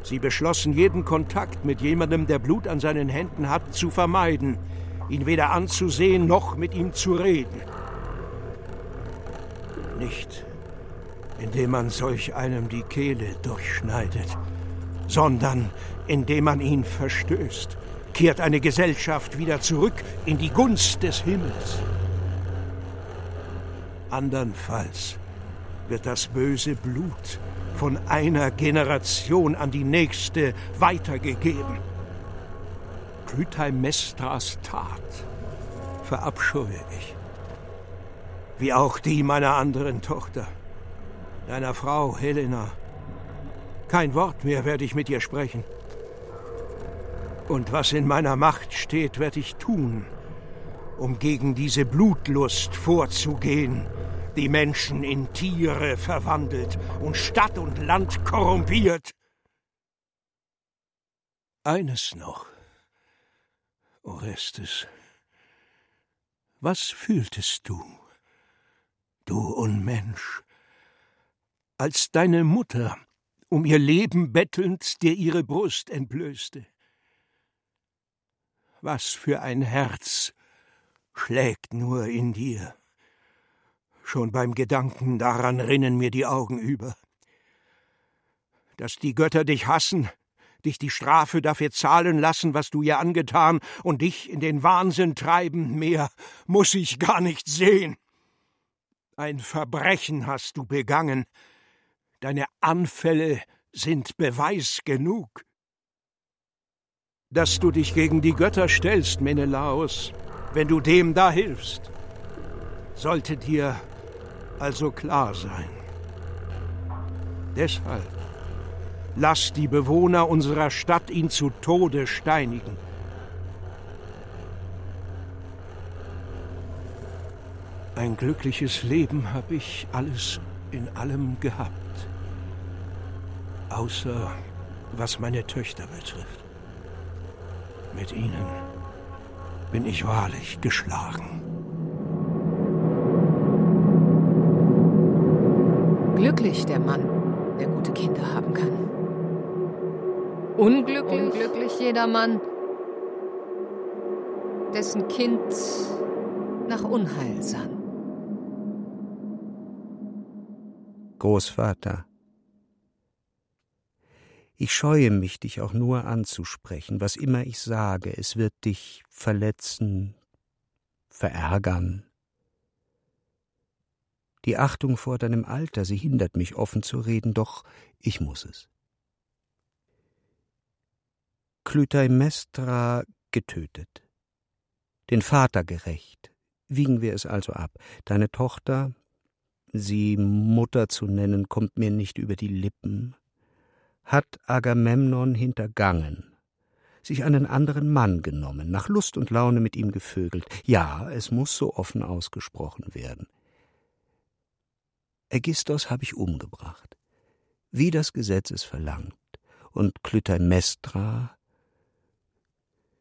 Sie beschlossen, jeden Kontakt mit jemandem, der Blut an seinen Händen hat, zu vermeiden, ihn weder anzusehen noch mit ihm zu reden. Nicht, indem man solch einem die Kehle durchschneidet, sondern indem man ihn verstößt, kehrt eine Gesellschaft wieder zurück in die Gunst des Himmels. Andernfalls wird das böse Blut von einer Generation an die nächste weitergegeben. Clytemnestras Tat verabscheue ich. Wie auch die meiner anderen Tochter, deiner Frau Helena. Kein Wort mehr werde ich mit ihr sprechen. Und was in meiner Macht steht, werde ich tun, um gegen diese Blutlust vorzugehen, die Menschen in Tiere verwandelt und Stadt und Land korrumpiert. Eines noch, Orestes. Was fühltest du, du Unmensch, als deine Mutter, um ihr Leben bettelnd, dir ihre Brust entblößte? Was für ein Herz schlägt nur in dir? Schon beim Gedanken daran rinnen mir die Augen über. Dass die Götter dich hassen, dich die Strafe dafür zahlen lassen, was du ihr angetan, und dich in den Wahnsinn treiben, mehr muss ich gar nicht sehen. Ein Verbrechen hast du begangen. Deine Anfälle sind Beweis genug. Dass du dich gegen die Götter stellst, Menelaos, wenn du dem da hilfst, sollte dir also klar sein. Deshalb lass die Bewohner unserer Stadt ihn zu Tode steinigen. Ein glückliches Leben habe ich alles in allem gehabt. Außer was meine Töchter betrifft. Mit ihnen bin ich wahrlich geschlagen. Glücklich der Mann, der gute Kinder haben kann. Unglücklich, Unglücklich jeder Mann, dessen Kind nach Unheil sann. Großvater, ich scheue mich, dich auch nur anzusprechen. Was immer ich sage, es wird dich verletzen, verärgern. Die Achtung vor deinem Alter, sie hindert mich offen zu reden, doch ich muss es. Clytemnestra getötet. Den Vater gerecht. Wiegen wir es also ab. Deine Tochter, sie Mutter zu nennen, kommt mir nicht über die Lippen hat Agamemnon hintergangen, sich einen anderen Mann genommen, nach Lust und Laune mit ihm gevögelt. Ja, es muss so offen ausgesprochen werden. Ägistos habe ich umgebracht, wie das Gesetz es verlangt, und Clytemnestra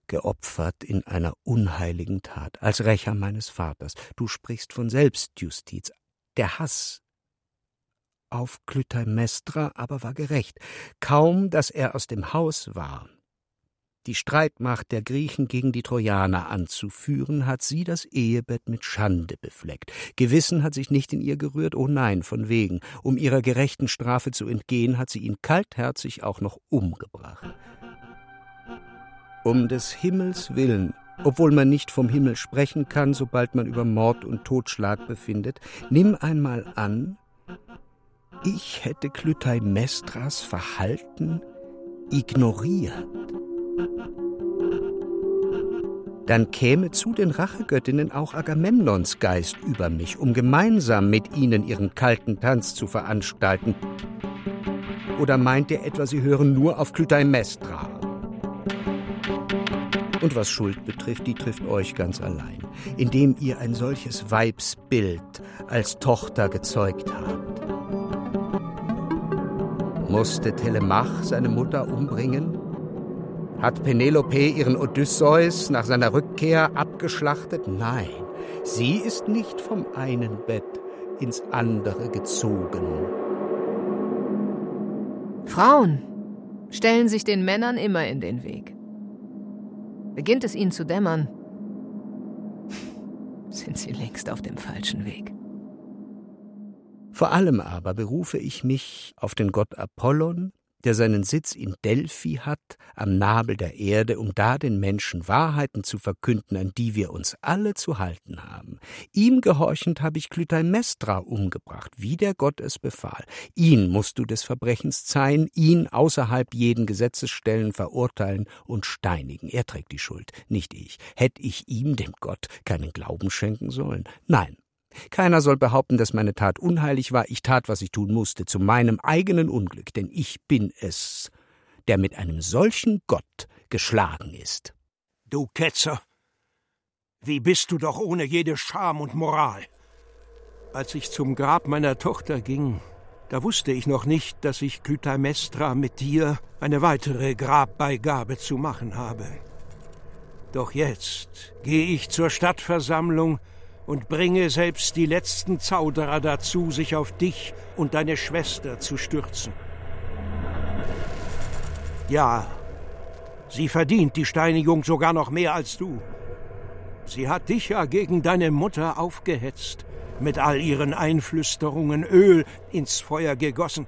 geopfert in einer unheiligen Tat, als Rächer meines Vaters. Du sprichst von Selbstjustiz. Der Hass auf Clytemnestra aber war gerecht. Kaum, dass er aus dem Haus war, die Streitmacht der Griechen gegen die Trojaner anzuführen, hat sie das Ehebett mit Schande befleckt. Gewissen hat sich nicht in ihr gerührt, oh nein, von wegen. Um ihrer gerechten Strafe zu entgehen, hat sie ihn kaltherzig auch noch umgebracht. Um des Himmels willen, obwohl man nicht vom Himmel sprechen kann, sobald man über Mord und Totschlag befindet, nimm einmal an, ich hätte Clytemnestras Verhalten ignoriert. Dann käme zu den Rachegöttinnen auch Agamemnons Geist über mich, um gemeinsam mit ihnen ihren kalten Tanz zu veranstalten. Oder meint ihr etwa, sie hören nur auf Clytemnestra? Und was Schuld betrifft, die trifft euch ganz allein, indem ihr ein solches Weibsbild als Tochter gezeugt habt. Musste Telemach seine Mutter umbringen? Hat Penelope ihren Odysseus nach seiner Rückkehr abgeschlachtet? Nein, sie ist nicht vom einen Bett ins andere gezogen. Frauen stellen sich den Männern immer in den Weg. Beginnt es ihnen zu dämmern, sind sie längst auf dem falschen Weg. Vor allem aber berufe ich mich auf den Gott Apollon, der seinen Sitz in Delphi hat, am Nabel der Erde, um da den Menschen Wahrheiten zu verkünden, an die wir uns alle zu halten haben. Ihm gehorchend habe ich Clytemnestra umgebracht, wie der Gott es befahl. Ihn musst du des Verbrechens zeihen, ihn außerhalb jeden Gesetzes stellen, verurteilen und steinigen. Er trägt die Schuld, nicht ich. Hätte ich ihm, dem Gott, keinen Glauben schenken sollen? Nein, keiner soll behaupten, dass meine Tat unheilig war. Ich tat, was ich tun musste, zu meinem eigenen Unglück, denn ich bin es, der mit einem solchen Gott geschlagen ist. Du Ketzer! Wie bist du doch ohne jede Scham und Moral? Als ich zum Grab meiner Tochter ging, da wusste ich noch nicht, dass ich Clytemnestra mit dir eine weitere Grabbeigabe zu machen habe. Doch jetzt gehe ich zur Stadtversammlung und bringe selbst die letzten Zauderer dazu, sich auf dich und deine Schwester zu stürzen. Ja, sie verdient die Steinigung sogar noch mehr als du. Sie hat dich ja gegen deine Mutter aufgehetzt, mit all ihren Einflüsterungen Öl ins Feuer gegossen,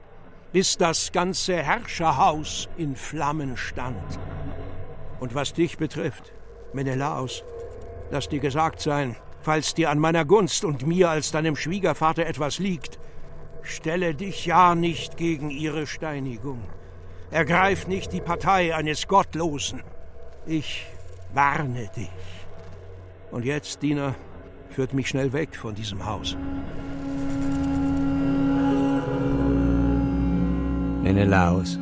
bis das ganze Herrscherhaus in Flammen stand. Und was dich betrifft, Menelaos, lass dir gesagt sein, falls dir an meiner Gunst und mir als deinem Schwiegervater etwas liegt, stelle dich ja nicht gegen ihre Steinigung. Ergreif nicht die Partei eines Gottlosen. Ich warne dich. Und jetzt, Diener, führt mich schnell weg von diesem Haus. Menelaus,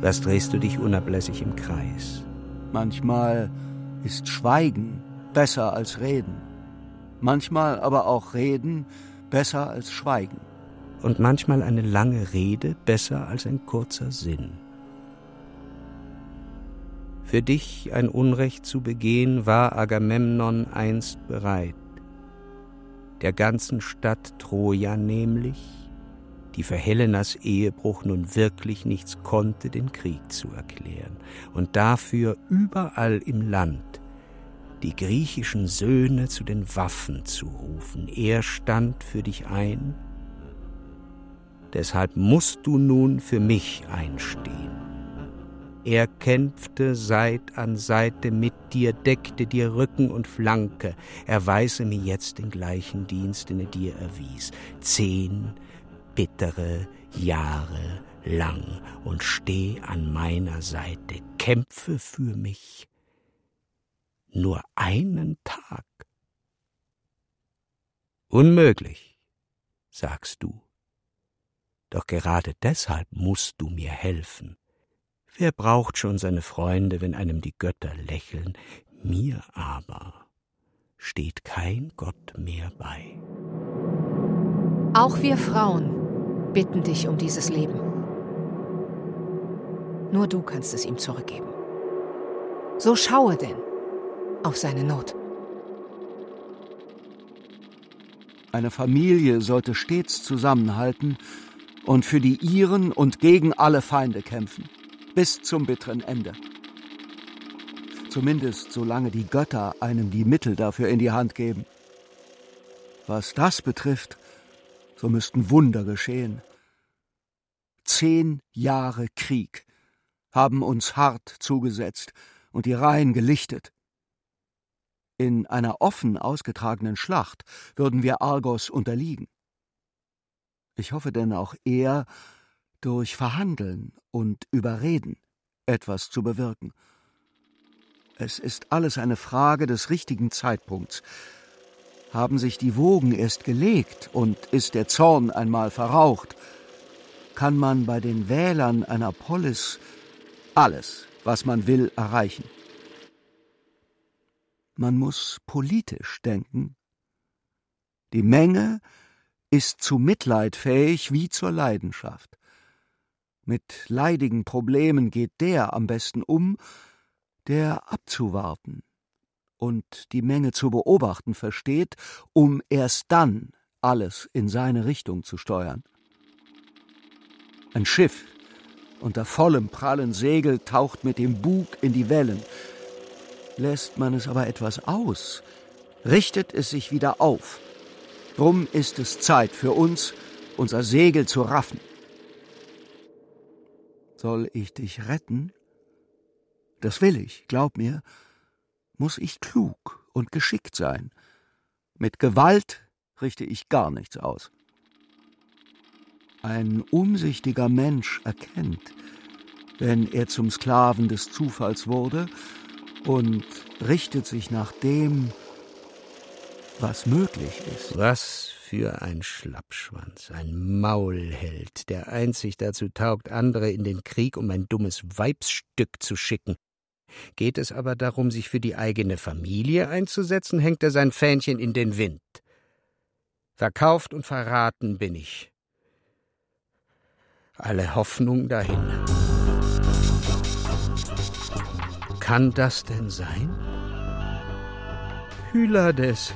was drehst du dich unablässig im Kreis? Manchmal ist Schweigen besser als Reden. Manchmal aber auch Reden besser als Schweigen. Und manchmal eine lange Rede besser als ein kurzer Sinn. Für dich ein Unrecht zu begehen, war Agamemnon einst bereit. Der ganzen Stadt Troja nämlich, die für Helenas Ehebruch nun wirklich nichts konnte, den Krieg zu erklären und dafür überall im Land die griechischen Söhne zu den Waffen zu rufen. Er stand für dich ein. Deshalb musst du nun für mich einstehen. Er kämpfte Seit an Seite mit dir, deckte dir Rücken und Flanke. Erweise mir jetzt den gleichen Dienst, den er dir erwies. Zehn bittere Jahre lang und steh an meiner Seite. Kämpfe für mich nur einen Tag. Unmöglich, sagst du. Doch gerade deshalb musst du mir helfen. Wer braucht schon seine Freunde, wenn einem die Götter lächeln? Mir aber steht kein Gott mehr bei. Auch wir Frauen bitten dich um dieses Leben. Nur du kannst es ihm zurückgeben. So schaue denn auf seine Not. Eine Familie sollte stets zusammenhalten und für die ihren und gegen alle Feinde kämpfen, bis zum bitteren Ende. Zumindest solange die Götter einem die Mittel dafür in die Hand geben. Was das betrifft, so müssten Wunder geschehen. Zehn Jahre Krieg haben uns hart zugesetzt und die Reihen gelichtet. In einer offen ausgetragenen Schlacht würden wir Argos unterliegen. Ich hoffe denn auch er, durch Verhandeln und Überreden etwas zu bewirken. Es ist alles eine Frage des richtigen Zeitpunkts. Haben sich die Wogen erst gelegt und ist der Zorn einmal verraucht, kann man bei den Wählern einer Polis alles, was man will, erreichen. Man muss politisch denken. Die Menge ist zu Mitleid fähig wie zur Leidenschaft. Mit leidigen Problemen geht der am besten um, der abzuwarten und die Menge zu beobachten versteht, um erst dann alles in seine Richtung zu steuern. Ein Schiff unter vollem prallen Segel taucht mit dem Bug in die Wellen, Lässt man es aber etwas aus, richtet es sich wieder auf. Drum ist es Zeit für uns, unser Segel zu raffen. Soll ich dich retten? Das will ich, glaub mir, muss ich klug und geschickt sein. Mit Gewalt richte ich gar nichts aus. Ein umsichtiger Mensch erkennt, wenn er zum Sklaven des Zufalls wurde, und richtet sich nach dem, was möglich ist. Was für ein Schlappschwanz, ein Maulheld, der einzig dazu taugt, andere in den Krieg, um ein dummes Weibsstück zu schicken. Geht es aber darum, sich für die eigene Familie einzusetzen, hängt er sein Fähnchen in den Wind. Verkauft und verraten bin ich. Alle Hoffnung dahin. Kann das denn sein? Pylades.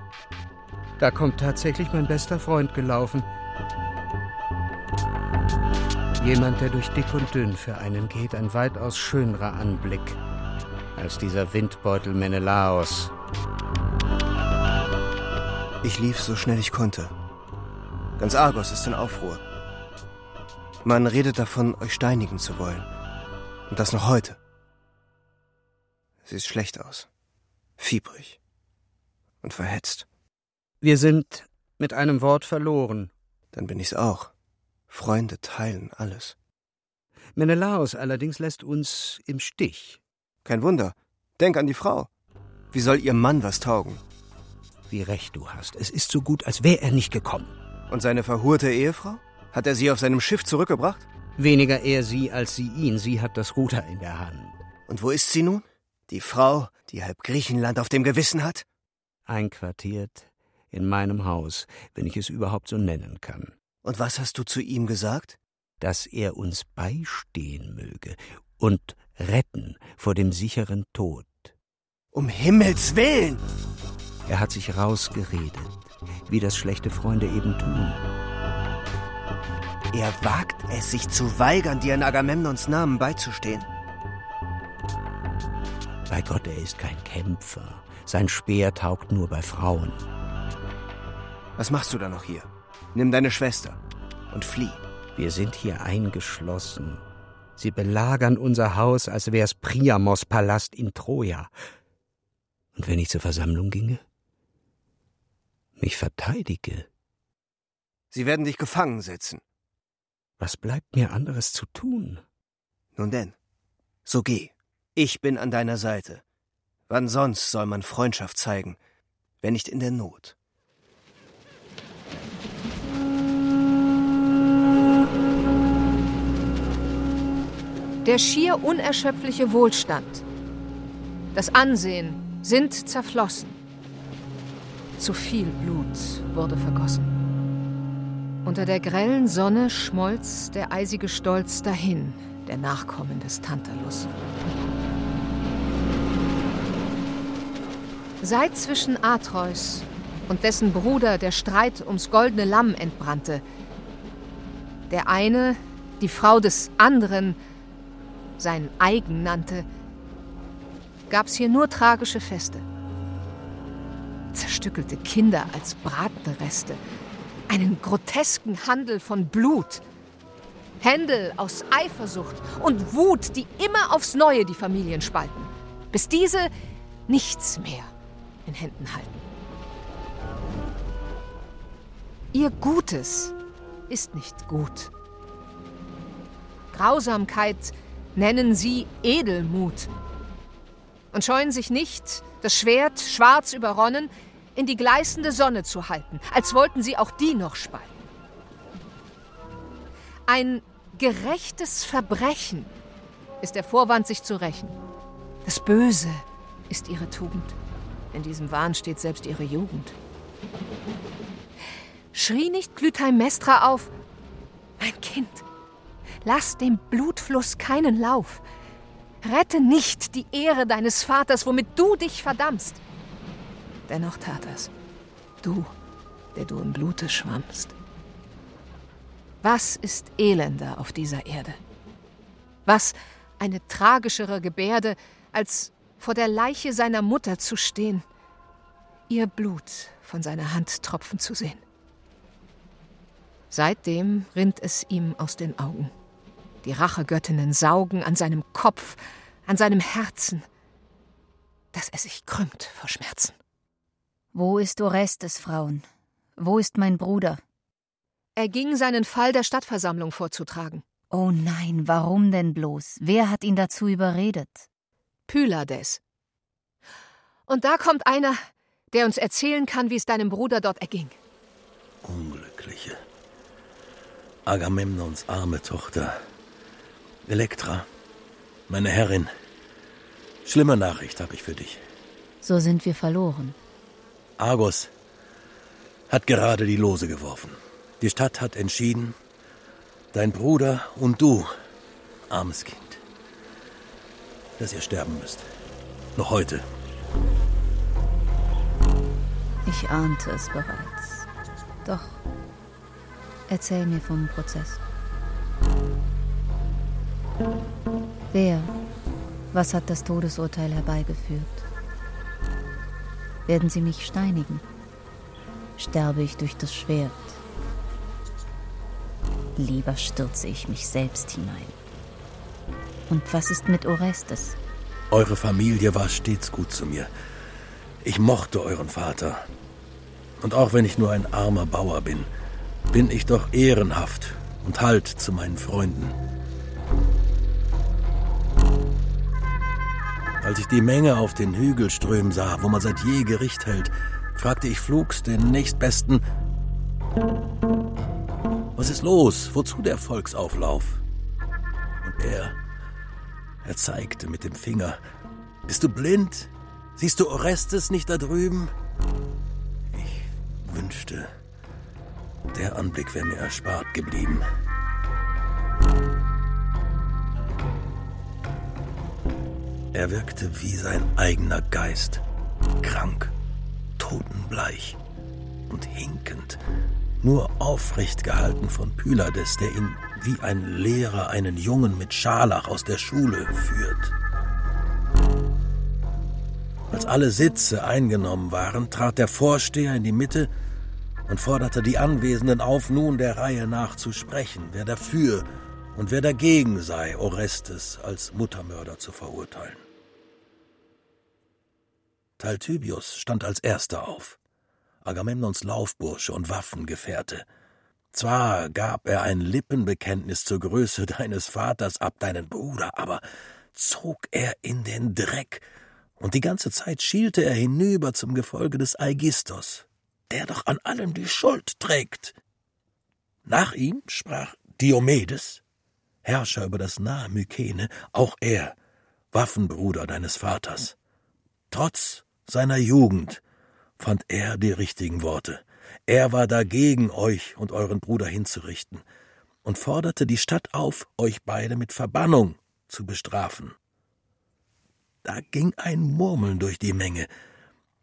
Da kommt tatsächlich mein bester Freund gelaufen. Jemand, der durch dick und dünn für einen geht, ein weitaus schönerer Anblick als dieser Windbeutel Menelaos. Ich lief so schnell ich konnte. Ganz Argos ist in Aufruhr. Man redet davon, euch steinigen zu wollen. Und das noch heute. Sieht schlecht aus. Fiebrig. Und verhetzt. Wir sind mit einem Wort verloren. Dann bin ich's auch. Freunde teilen alles. Menelaos allerdings lässt uns im Stich. Kein Wunder. Denk an die Frau. Wie soll ihr Mann was taugen? Wie recht du hast. Es ist so gut, als wäre er nicht gekommen. Und seine verhurte Ehefrau? Hat er sie auf seinem Schiff zurückgebracht? Weniger er sie als sie ihn. Sie hat das Ruder in der Hand. Und wo ist sie nun? Die Frau, die halb Griechenland auf dem Gewissen hat? Einquartiert in meinem Haus, wenn ich es überhaupt so nennen kann. Und was hast du zu ihm gesagt? Dass er uns beistehen möge und retten vor dem sicheren Tod. Um Himmels willen! Er hat sich rausgeredet, wie das schlechte Freunde eben tun. Er wagt es, sich zu weigern, dir in Agamemnons Namen beizustehen. Bei Gott, er ist kein Kämpfer. Sein Speer taugt nur bei Frauen. Was machst du da noch hier? Nimm deine Schwester und flieh. Wir sind hier eingeschlossen. Sie belagern unser Haus, als wär's Priamos Palast in Troja. Und wenn ich zur Versammlung ginge? Mich verteidige. Sie werden dich gefangen setzen. Was bleibt mir anderes zu tun? Nun denn, so geh. Ich bin an deiner Seite. Wann sonst soll man Freundschaft zeigen, wenn nicht in der Not? Der schier unerschöpfliche Wohlstand, das Ansehen sind zerflossen. Zu viel Blut wurde vergossen. Unter der grellen Sonne schmolz der eisige Stolz dahin, der Nachkommen des Tantalus. Seit zwischen Atreus und dessen Bruder der Streit ums goldene Lamm entbrannte, der eine die Frau des anderen sein eigen nannte, gab's hier nur tragische Feste. Zerstückelte Kinder als Bratenreste, einen grotesken Handel von Blut, Händel aus Eifersucht und Wut, die immer aufs Neue die Familien spalten, bis diese nichts mehr in Händen halten. Ihr Gutes ist nicht gut. Grausamkeit nennen sie Edelmut und scheuen sich nicht, das Schwert, schwarz überronnen, in die gleißende Sonne zu halten, als wollten sie auch die noch spalten. Ein gerechtes Verbrechen ist der Vorwand, sich zu rächen. Das Böse ist ihre Tugend. In diesem Wahn steht selbst ihre Jugend. Schrie nicht Clytemnestra auf, mein Kind, lass dem Blutfluss keinen Lauf. Rette nicht die Ehre deines Vaters, womit du dich verdammst. Dennoch tat er's. Du, der du im Blute schwammst. Was ist elender auf dieser Erde? Was eine tragischere Gebärde, als vor der Leiche seiner Mutter zu stehen, ihr Blut von seiner Hand tropfen zu sehen. Seitdem rinnt es ihm aus den Augen. Die Rachegöttinnen saugen an seinem Kopf, an seinem Herzen, dass er sich krümmt vor Schmerzen. Wo ist Orestes, Frauen? Wo ist mein Bruder? Er ging seinen Fall der Stadtversammlung vorzutragen. Oh nein, warum denn bloß? Wer hat ihn dazu überredet? Pylades. Und da kommt einer, der uns erzählen kann, wie es deinem Bruder dort erging. Unglückliche. Agamemnons arme Tochter. Elektra. Meine Herrin. Schlimme Nachricht habe ich für dich. So sind wir verloren. Argos hat gerade die Lose geworfen. Die Stadt hat entschieden, dein Bruder und du, armes Kind, dass ihr sterben müsst. Noch heute. Ich ahnte es bereits. Doch, erzähl mir vom Prozess. Wer, was hat das Todesurteil herbeigeführt? Werden sie mich steinigen? Sterbe ich durch das Schwert? Lieber stürze ich mich selbst hinein. Und was ist mit Orestes? Eure Familie war stets gut zu mir. Ich mochte euren Vater. Und auch wenn ich nur ein armer Bauer bin, bin ich doch ehrenhaft und halt zu meinen Freunden. Als ich die Menge auf den Hügel strömen sah, wo man seit je Gericht hält, fragte ich flugs den nächstbesten, was ist los? Wozu der Volksauflauf? Und er, er zeigte mit dem Finger, bist du blind? Siehst du Orestes nicht da drüben? Ich wünschte, der Anblick wäre mir erspart geblieben. Er wirkte wie sein eigener Geist, krank, totenbleich und hinkend, nur aufrecht gehalten von Pylades, der ihn wie ein Lehrer einen Jungen mit Scharlach aus der Schule führt. Als alle Sitze eingenommen waren, trat der Vorsteher in die Mitte und forderte die Anwesenden auf, nun der Reihe nach zu sprechen, wer dafür und wer dagegen sei, Orestes als Muttermörder zu verurteilen. Talthybius stand als erster auf, Agamemnons Laufbursche und Waffengefährte. Zwar gab er ein Lippenbekenntnis zur Größe deines Vaters ab, deinen Bruder, aber zog er in den Dreck, und die ganze Zeit schielte er hinüber zum Gefolge des Aigistos, der doch an allem die Schuld trägt. Nach ihm sprach Diomedes, Herrscher über das nahe Mykene, auch er, Waffenbruder deines Vaters. Trotz seiner Jugend fand er die richtigen Worte. Er war dagegen, euch und euren Bruder hinzurichten, und forderte die Stadt auf, euch beide mit Verbannung zu bestrafen. Da ging ein Murmeln durch die Menge.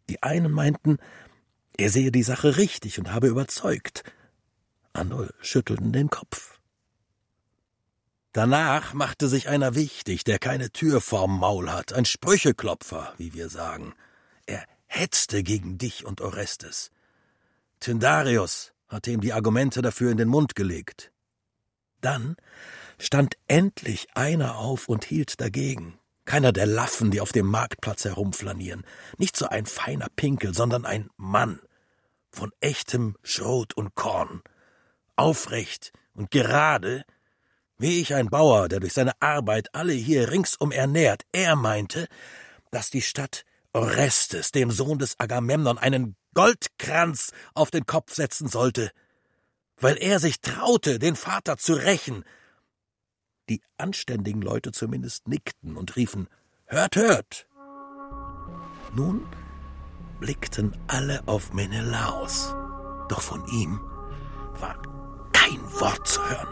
Die einen meinten, er sehe die Sache richtig und habe überzeugt. Andere schüttelten den Kopf. Danach machte sich einer wichtig, der keine Tür vorm Maul hat, ein Sprücheklopfer, wie wir sagen. Er hetzte gegen dich und Orestes. Tyndarius hatte ihm die Argumente dafür in den Mund gelegt. Dann stand endlich einer auf und hielt dagegen. Keiner der Laffen, die auf dem Marktplatz herumflanieren. Nicht so ein feiner Pinkel, sondern ein Mann. Von echtem Schrot und Korn. Aufrecht und gerade, wie ich ein Bauer, der durch seine Arbeit alle hier ringsum ernährt. Er meinte, dass die Stadt Orestes, dem Sohn des Agamemnon, einen Goldkranz auf den Kopf setzen sollte, weil er sich traute, den Vater zu rächen, die anständigen Leute zumindest nickten und riefen Hört, hört. Nun blickten alle auf Menelaos, doch von ihm war kein Wort zu hören.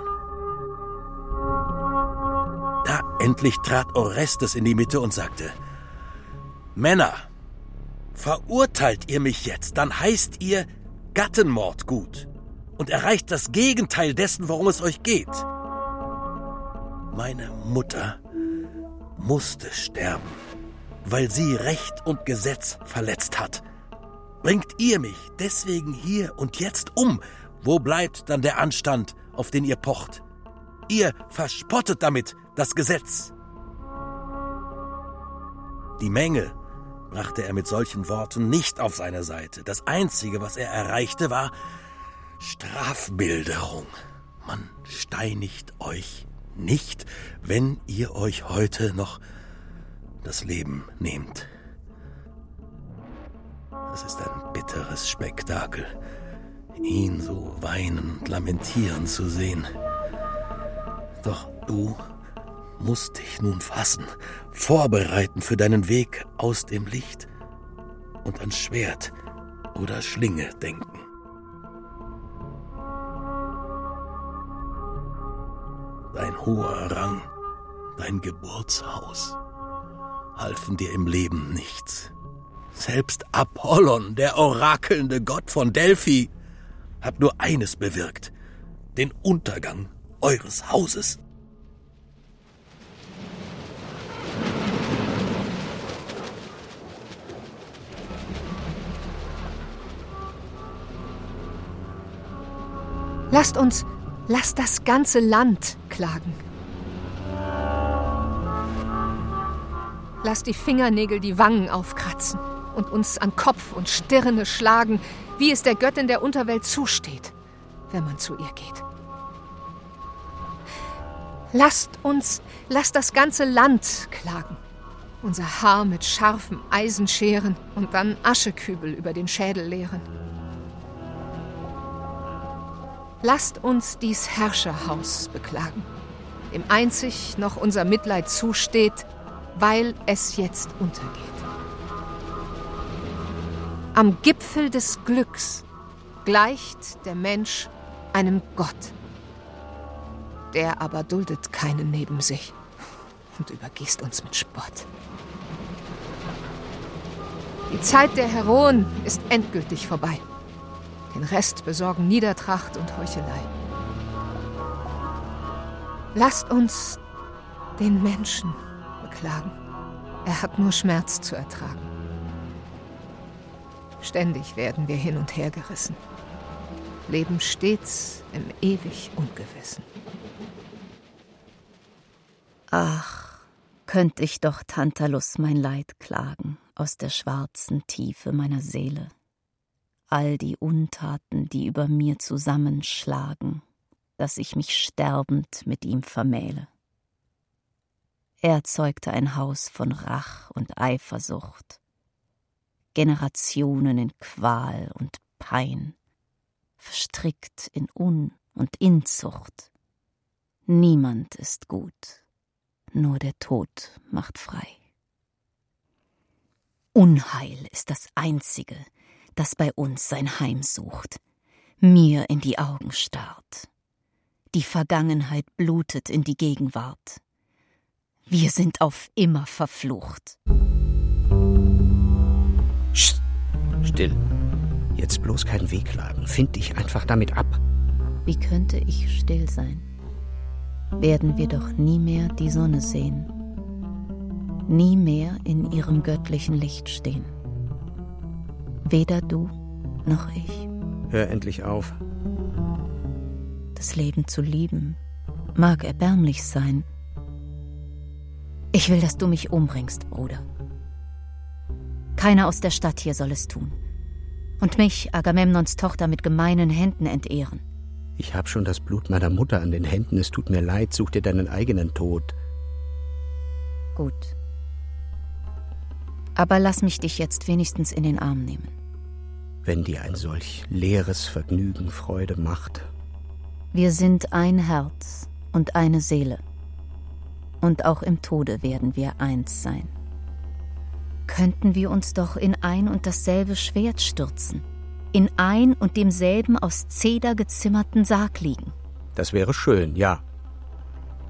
Da endlich trat Orestes in die Mitte und sagte Männer, verurteilt ihr mich jetzt, dann heißt ihr Gattenmord gut und erreicht das Gegenteil dessen, worum es euch geht. Meine Mutter musste sterben, weil sie Recht und Gesetz verletzt hat. Bringt ihr mich deswegen hier und jetzt um, wo bleibt dann der Anstand, auf den ihr pocht? Ihr verspottet damit das Gesetz. Die Menge brachte er mit solchen Worten nicht auf seine Seite. Das Einzige, was er erreichte, war Strafbilderung. Man steinigt euch nicht, wenn ihr euch heute noch das Leben nehmt. Es ist ein bitteres Spektakel, ihn so weinen und lamentieren zu sehen. Doch du musst dich nun fassen, vorbereiten für deinen Weg aus dem Licht und an Schwert oder Schlinge denken. Dein hoher Rang, dein Geburtshaus halfen dir im Leben nichts. Selbst Apollon, der orakelnde Gott von Delphi, hat nur eines bewirkt, den Untergang eures Hauses. Lasst uns, lasst das ganze Land klagen. Lasst die Fingernägel die Wangen aufkratzen und uns an Kopf und Stirne schlagen, wie es der Göttin der Unterwelt zusteht, wenn man zu ihr geht. Lasst uns, lasst das ganze Land klagen. Unser Haar mit scharfem Eisen scheren und dann Aschekübel über den Schädel leeren. Lasst uns dies Herrscherhaus beklagen, dem einzig noch unser Mitleid zusteht, weil es jetzt untergeht. Am Gipfel des Glücks gleicht der Mensch einem Gott. Der aber duldet keinen neben sich und übergießt uns mit Spott. Die Zeit der Heroen ist endgültig vorbei. Den Rest besorgen Niedertracht und Heuchelei. Lasst uns den Menschen beklagen. Er hat nur Schmerz zu ertragen. Ständig werden wir hin und her gerissen, leben stets im ewig Ungewissen. Ach, könnt ich doch Tantalus mein Leid klagen aus der schwarzen Tiefe meiner Seele. All die Untaten, die über mir zusammenschlagen, dass ich mich sterbend mit ihm vermähle. Er zeugte ein Haus von Rach und Eifersucht, Generationen in Qual und Pein, verstrickt in Un- und Inzucht. Niemand ist gut, nur der Tod macht frei. Unheil ist das Einzige, das bei uns sein Heim sucht, mir in die Augen starrt. Die Vergangenheit blutet in die Gegenwart. Wir sind auf immer verflucht. Psst, still. Jetzt bloß kein Wehklagen. Find dich einfach damit ab. Wie könnte ich still sein? Werden wir doch nie mehr die Sonne sehen, nie mehr in ihrem göttlichen Licht stehen. Weder du noch ich. Hör endlich auf. Das Leben zu lieben mag erbärmlich sein. Ich will, dass du mich umbringst, Bruder. Keiner aus der Stadt hier soll es tun. Und mich, Agamemnons Tochter, mit gemeinen Händen entehren. Ich hab schon das Blut meiner Mutter an den Händen. Es tut mir leid. Such dir deinen eigenen Tod. Gut. Aber lass mich dich jetzt wenigstens in den Arm nehmen. Wenn dir ein solch leeres Vergnügen Freude macht. Wir sind ein Herz und eine Seele. Und auch im Tode werden wir eins sein. Könnten wir uns doch in ein und dasselbe Schwert stürzen, in ein und demselben aus Zeder gezimmerten Sarg liegen. Das wäre schön, ja.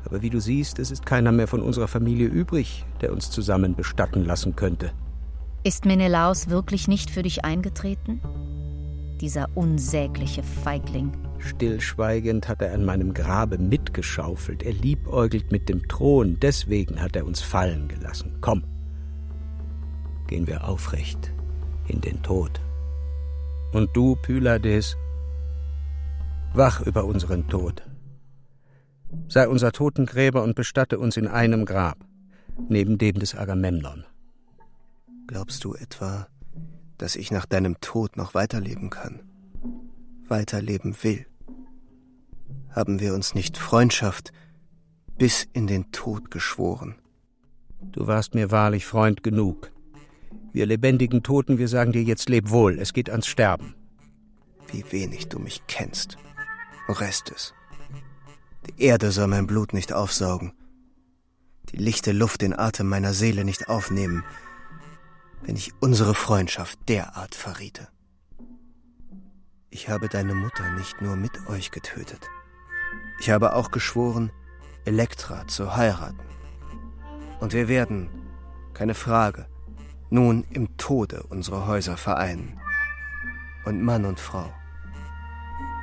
Aber wie du siehst, es ist keiner mehr von unserer Familie übrig, der uns zusammen bestatten lassen könnte. Ist Menelaos wirklich nicht für dich eingetreten? Dieser unsägliche Feigling. Stillschweigend hat er an meinem Grabe mitgeschaufelt. Er liebäugelt mit dem Thron, deswegen hat er uns fallen gelassen. Komm, gehen wir aufrecht in den Tod. Und du, Pylades, wach über unseren Tod. Sei unser Totengräber und bestatte uns in einem Grab, neben dem des Agamemnon. Glaubst du etwa, dass ich nach deinem Tod noch weiterleben kann? Weiterleben will? Haben wir uns nicht Freundschaft bis in den Tod geschworen? Du warst mir wahrlich Freund genug. Wir lebendigen Toten, wir sagen dir jetzt leb wohl, es geht ans Sterben. Wie wenig du mich kennst. Orestes. Die Erde soll mein Blut nicht aufsaugen. Die lichte Luft den Atem meiner Seele nicht aufnehmen, wenn ich unsere Freundschaft derart verriete. Ich habe deine Mutter nicht nur mit euch getötet. Ich habe auch geschworen, Elektra zu heiraten. Und wir werden, keine Frage, nun im Tode unsere Häuser vereinen. Und Mann und Frau.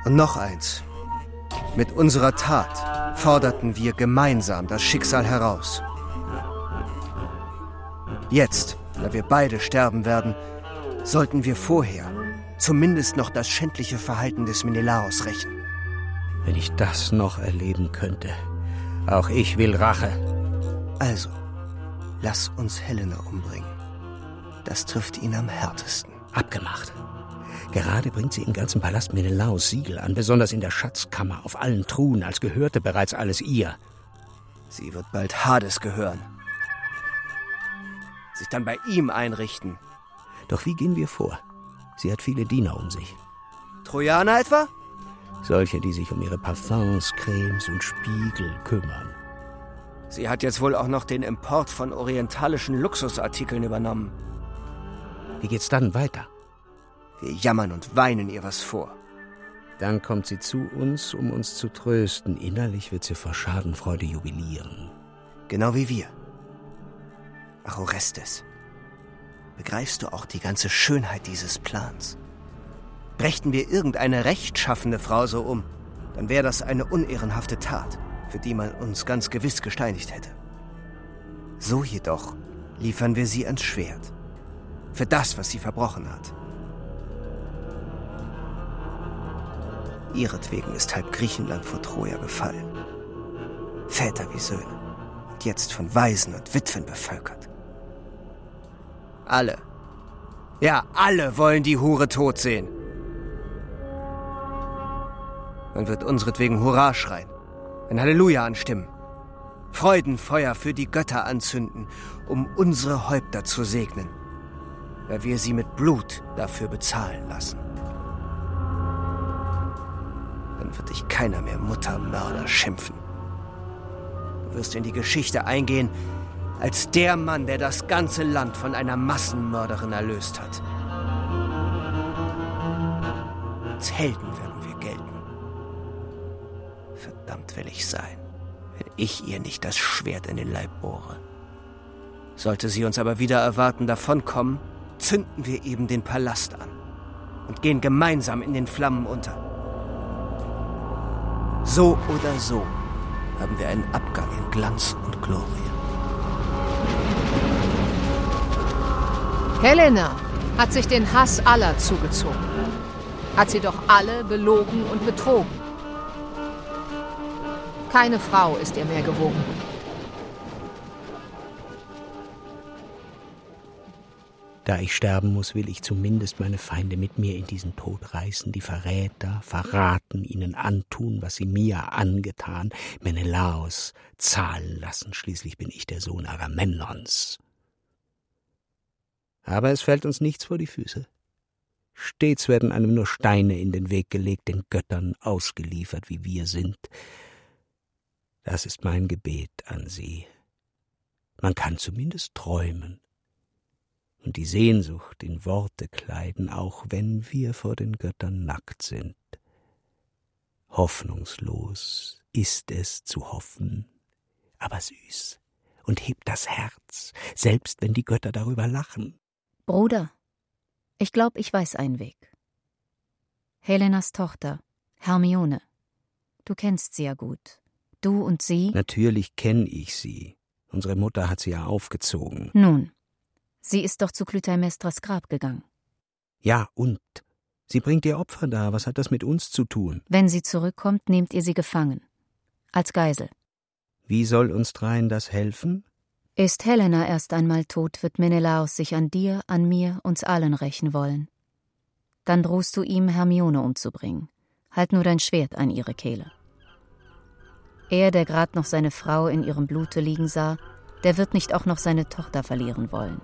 Und noch eins. Mit unserer Tat forderten wir gemeinsam das Schicksal heraus. Jetzt, da wir beide sterben werden, sollten wir vorher zumindest noch das schändliche Verhalten des Menelaos rächen. Wenn ich das noch erleben könnte. Auch ich will Rache. Also, lass uns Helena umbringen. Das trifft ihn am härtesten. Abgemacht. Gerade bringt sie im ganzen Palast Menelaos Siegel an, besonders in der Schatzkammer, auf allen Truhen, als gehörte bereits alles ihr. Sie wird bald Hades gehören. Sich dann bei ihm einrichten. Doch wie gehen wir vor? Sie hat viele Diener um sich. Trojaner etwa? Solche, die sich um ihre Parfums, Cremes und Spiegel kümmern. Sie hat jetzt wohl auch noch den Import von orientalischen Luxusartikeln übernommen. Wie geht's dann weiter? Wir jammern und weinen ihr was vor. Dann kommt sie zu uns, um uns zu trösten. Innerlich wird sie vor Schadenfreude jubilieren. Genau wie wir. Ach, Orestes, begreifst du auch die ganze Schönheit dieses Plans? Brächten wir irgendeine rechtschaffene Frau so um, dann wäre das eine unehrenhafte Tat, für die man uns ganz gewiss gesteinigt hätte. So jedoch liefern wir sie ans Schwert. Für das, was sie verbrochen hat. Ihretwegen ist halb Griechenland vor Troja gefallen. Väter wie Söhne. Und jetzt von Waisen und Witwen bevölkert. Alle. Ja, alle wollen die Hure tot sehen. Man wird unseretwegen Hurra schreien, ein Halleluja anstimmen, Freudenfeuer für die Götter anzünden, um unsere Häupter zu segnen, weil wir sie mit Blut dafür bezahlen lassen. Wird dich keiner mehr Muttermörder schimpfen. Du wirst in die Geschichte eingehen als der Mann, der das ganze Land von einer Massenmörderin erlöst hat. Als Helden werden wir gelten. Verdammt will ich sein, wenn ich ihr nicht das Schwert in den Leib bohre. Sollte sie uns aber wieder erwarten davonkommen, zünden wir eben den Palast an und gehen gemeinsam in den Flammen unter. So oder so haben wir einen Abgang in Glanz und Glorie. Helena hat sich den Hass aller zugezogen. Hat sie doch alle belogen und betrogen. Keine Frau ist ihr mehr gewogen. Da ich sterben muss, will ich zumindest meine Feinde mit mir in diesen Tod reißen, die Verräter verraten, ihnen antun, was sie mir angetan, Menelaos zahlen lassen, schließlich bin ich der Sohn Agamemnons. Aber es fällt uns nichts vor die Füße. Stets werden einem nur Steine in den Weg gelegt, den Göttern ausgeliefert, wie wir sind. Das ist mein Gebet an Sie. Man kann zumindest träumen und die Sehnsucht in Worte kleiden, auch wenn wir vor den Göttern nackt sind. Hoffnungslos ist es zu hoffen, aber süß und hebt das Herz, selbst wenn die Götter darüber lachen. Bruder, ich glaube, ich weiß einen Weg. Helenas Tochter, Hermione. Du kennst sie ja gut. Du und sie. Natürlich kenne ich sie. Unsere Mutter hat sie ja aufgezogen. Nun, sie ist doch zu Clytemnestras Grab gegangen. Ja, und? Sie bringt ihr Opfer da. Was hat das mit uns zu tun? Wenn sie zurückkommt, nehmt ihr sie gefangen. Als Geisel. Wie soll uns dreien das helfen? Ist Helena erst einmal tot, wird Menelaos sich an dir, an mir, uns allen rächen wollen. Dann drohst du ihm, Hermione umzubringen. Halt nur dein Schwert an ihre Kehle. Er, der grad noch seine Frau in ihrem Blute liegen sah, der wird nicht auch noch seine Tochter verlieren wollen.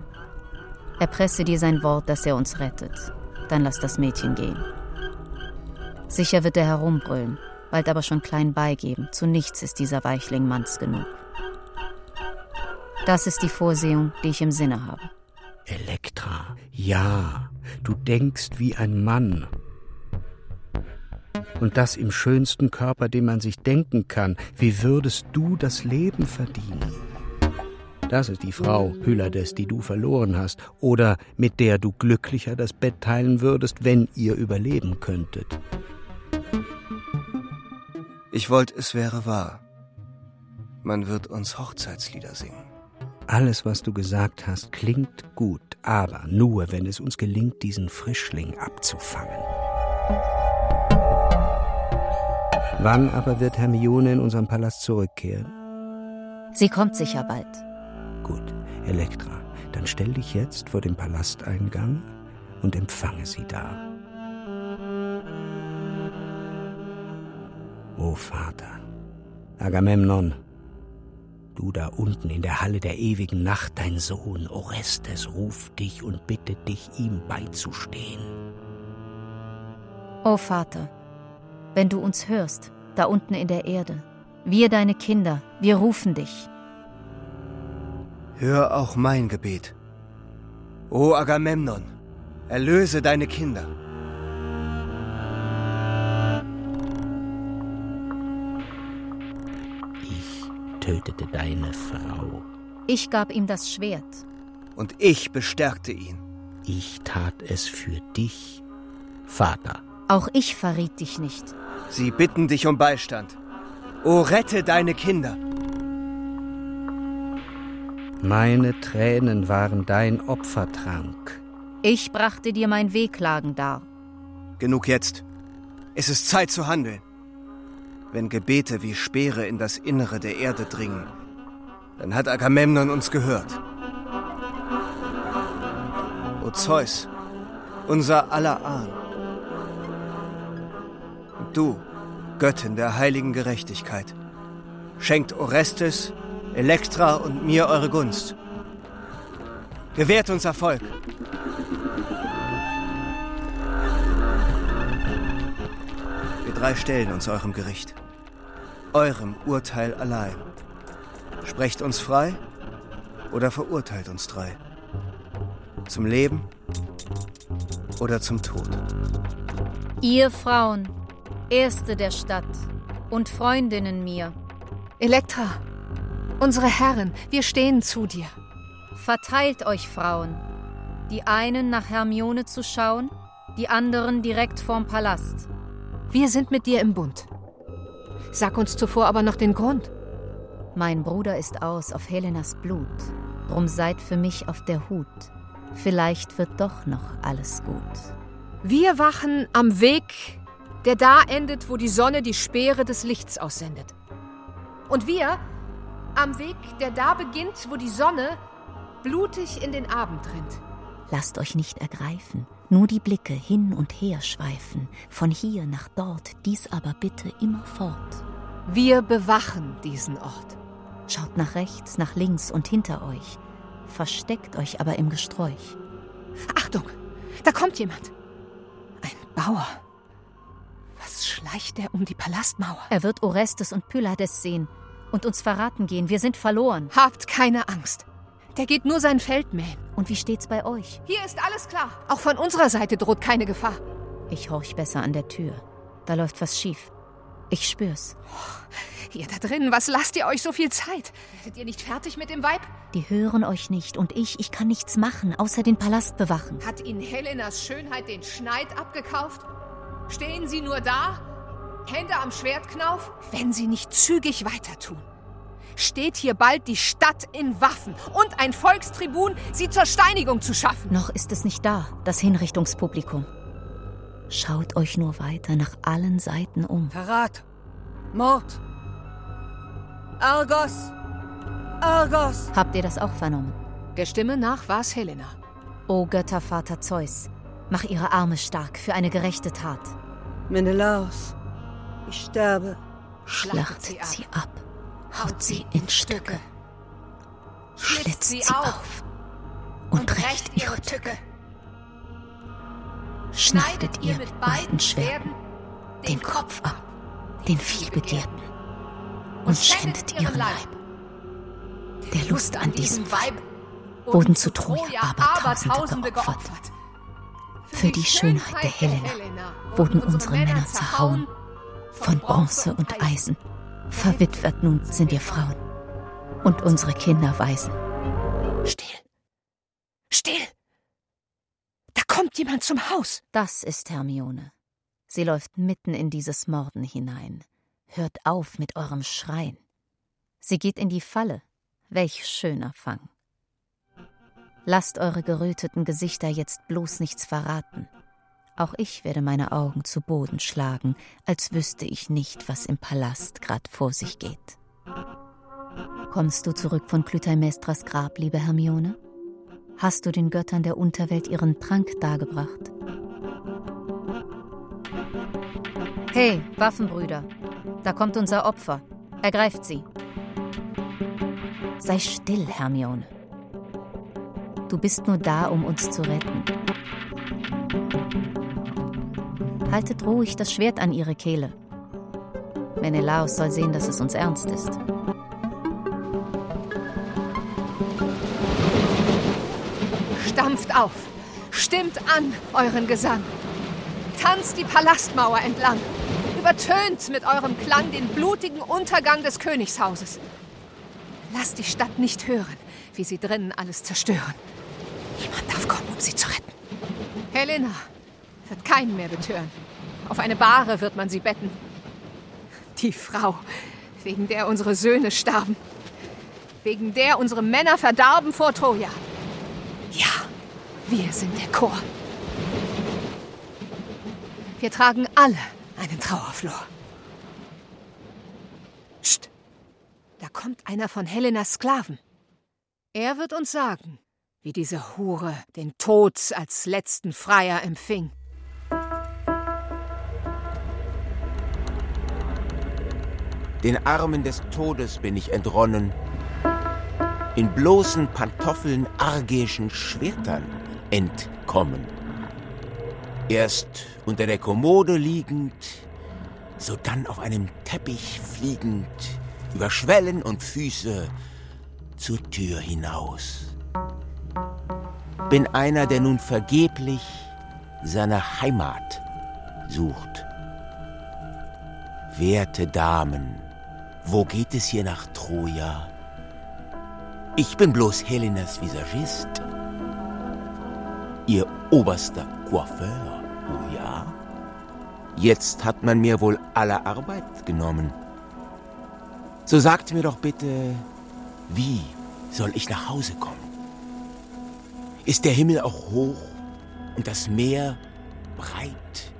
Erpresse dir sein Wort, dass er uns rettet. Dann lass das Mädchen gehen. Sicher wird er herumbrüllen, bald aber schon klein beigeben. Zu nichts ist dieser Weichling manns genug. Das ist die Vorsehung, die ich im Sinne habe. Elektra, ja, du denkst wie ein Mann. Und das im schönsten Körper, den man sich denken kann. Wie würdest du das Leben verdienen? Das ist die Frau, Pylades, die du verloren hast, oder mit der du glücklicher das Bett teilen würdest, wenn ihr überleben könntet. Ich wollte, es wäre wahr. Man wird uns Hochzeitslieder singen. Alles, was du gesagt hast, klingt gut, aber nur, wenn es uns gelingt, diesen Frischling abzufangen. Wann aber wird Hermione in unserem Palast zurückkehren? Sie kommt sicher bald. Gut, Elektra, dann stell dich jetzt vor dem Palasteingang und empfange sie da. O Vater, Agamemnon, du da unten in der Halle der ewigen Nacht, dein Sohn Orestes ruft dich und bittet dich, ihm beizustehen. O Vater, wenn du uns hörst, da unten in der Erde. Wir deine Kinder, wir rufen dich hör auch mein Gebet. O Agamemnon, erlöse deine Kinder. Ich tötete deine Frau. Ich gab ihm das Schwert. Und ich bestärkte ihn. Ich tat es für dich, Vater. Auch ich verriet dich nicht. Sie bitten dich um Beistand. O rette deine Kinder. Meine Tränen waren dein Opfertrank. Ich brachte dir mein Wehklagen dar. Genug jetzt. Es ist Zeit zu handeln. Wenn Gebete wie Speere in das Innere der Erde dringen, dann hat Agamemnon uns gehört. O Zeus, unser aller Ahn. Und du, Göttin der heiligen Gerechtigkeit, schenkt Orestes, Elektra und mir eure Gunst. Gewährt uns Erfolg. Wir drei stellen uns eurem Gericht, eurem Urteil allein. Sprecht uns frei oder verurteilt uns drei. Zum Leben oder zum Tod. Ihr Frauen, Erste der Stadt und Freundinnen mir. Elektra, unsere Herren, wir stehen zu dir. Verteilt euch, Frauen. Die einen nach Hermione zu schauen, die anderen direkt vorm Palast. Wir sind mit dir im Bund. Sag uns zuvor aber noch den Grund. Mein Bruder ist aus auf Helenas Blut. Drum seid für mich auf der Hut. Vielleicht wird doch noch alles gut. Wir wachen am Weg, der da endet, wo die Sonne die Speere des Lichts aussendet. Und wir am Weg, der da beginnt, wo die Sonne blutig in den Abend rinnt. Lasst euch nicht ergreifen, nur die Blicke hin und her schweifen, von hier nach dort, dies aber bitte immer fort. Wir bewachen diesen Ort. Schaut nach rechts, nach links und hinter euch. Versteckt euch aber im Gesträuch. Achtung, da kommt jemand. Ein Bauer. Was schleicht er um die Palastmauer? Er wird Orestes und Pylades sehen und uns verraten gehen. Wir sind verloren. Habt keine Angst. Der geht nur sein Feld mähen. Und wie steht's bei euch? Hier ist alles klar. Auch von unserer Seite droht keine Gefahr. Ich horch besser an der Tür. Da läuft was schief. Ich spür's. Oh, ihr da drin, was lasst ihr euch so viel Zeit? Seid ihr nicht fertig mit dem Weib? Die hören euch nicht und ich, ich kann nichts machen, außer den Palast bewachen. Hat ihnen Helenas Schönheit den Schneid abgekauft? Stehen sie nur da? Hände am Schwertknauf? Wenn sie nicht zügig weiter tun, steht hier bald die Stadt in Waffen und ein Volkstribun, sie zur Steinigung zu schaffen. Noch ist es nicht da, das Hinrichtungspublikum. Schaut euch nur weiter nach allen Seiten um. Verrat! Mord! Argos! Argos! Habt ihr das auch vernommen? Der Stimme nach war's Helena. O Göttervater Zeus, mach ihre Arme stark für eine gerechte Tat. Menelaus, ich sterbe. Schlachtet sie ab, sie ab haut sie in Stücke, schlitzt sie auf und rächt ihre Tücke. Schneidet ihr mit beiden Schwerten den Kopf ab, den Vielbegehrten, und schändet ihren Leib. Der Lust an diesem Weib wurden zu Troja Abertausende geopfert. Für die Schönheit der Helena wurden unsere Männer zerhauen, von Bronze und Eisen. Verwitwet nun sind wir Frauen und unsere Kinder Waisen. Still! Still! Da kommt jemand zum Haus. Das ist Hermione. Sie läuft mitten in dieses Morden hinein. Hört auf mit eurem Schreien. Sie geht in die Falle. Welch schöner Fang. Lasst eure geröteten Gesichter jetzt bloß nichts verraten. Auch ich werde meine Augen zu Boden schlagen, als wüsste ich nicht, was im Palast grad vor sich geht. Kommst du zurück von Clytemnestras Grab, liebe Hermione? Hast du den Göttern der Unterwelt ihren Trank dargebracht? Hey, Waffenbrüder, da kommt unser Opfer. Ergreift sie. Sei still, Hermione. Du bist nur da, um uns zu retten. Haltet ruhig das Schwert an ihre Kehle. Menelaos soll sehen, dass es uns ernst ist. Stampft auf, stimmt an euren Gesang. Tanzt die Palastmauer entlang. Übertönt mit eurem Klang den blutigen Untergang des Königshauses. Lass die Stadt nicht hören, wie sie drinnen alles zerstören. Niemand darf kommen, um sie zu retten. Helena wird keinen mehr betören. Auf eine Bahre wird man sie betten. Die Frau, wegen der unsere Söhne starben. Wegen der unsere Männer verdarben vor Troja. Ja, wir sind der Chor. Wir tragen alle einen Trauerflor. Psst! Da kommt einer von Helenas Sklaven. Er wird uns sagen, wie diese Hure den Tod als letzten Freier empfing. Den Armen des Todes bin ich entronnen, in bloßen Pantoffeln argischen Schwertern entkommen. Erst unter der Kommode liegend, sodann auf einem Teppich fliegend, über Schwellen und Füße zur Tür hinaus. Bin einer, der nun vergeblich seine Heimat sucht. Werte Damen, wo geht es hier nach Troja? Ich bin bloß Helenas Visagist. Ihr oberster Coiffeur, oh ja? Jetzt hat man mir wohl alle Arbeit genommen. So sagt mir doch bitte, wie soll ich nach Hause kommen? Ist der Himmel auch hoch und das Meer breit?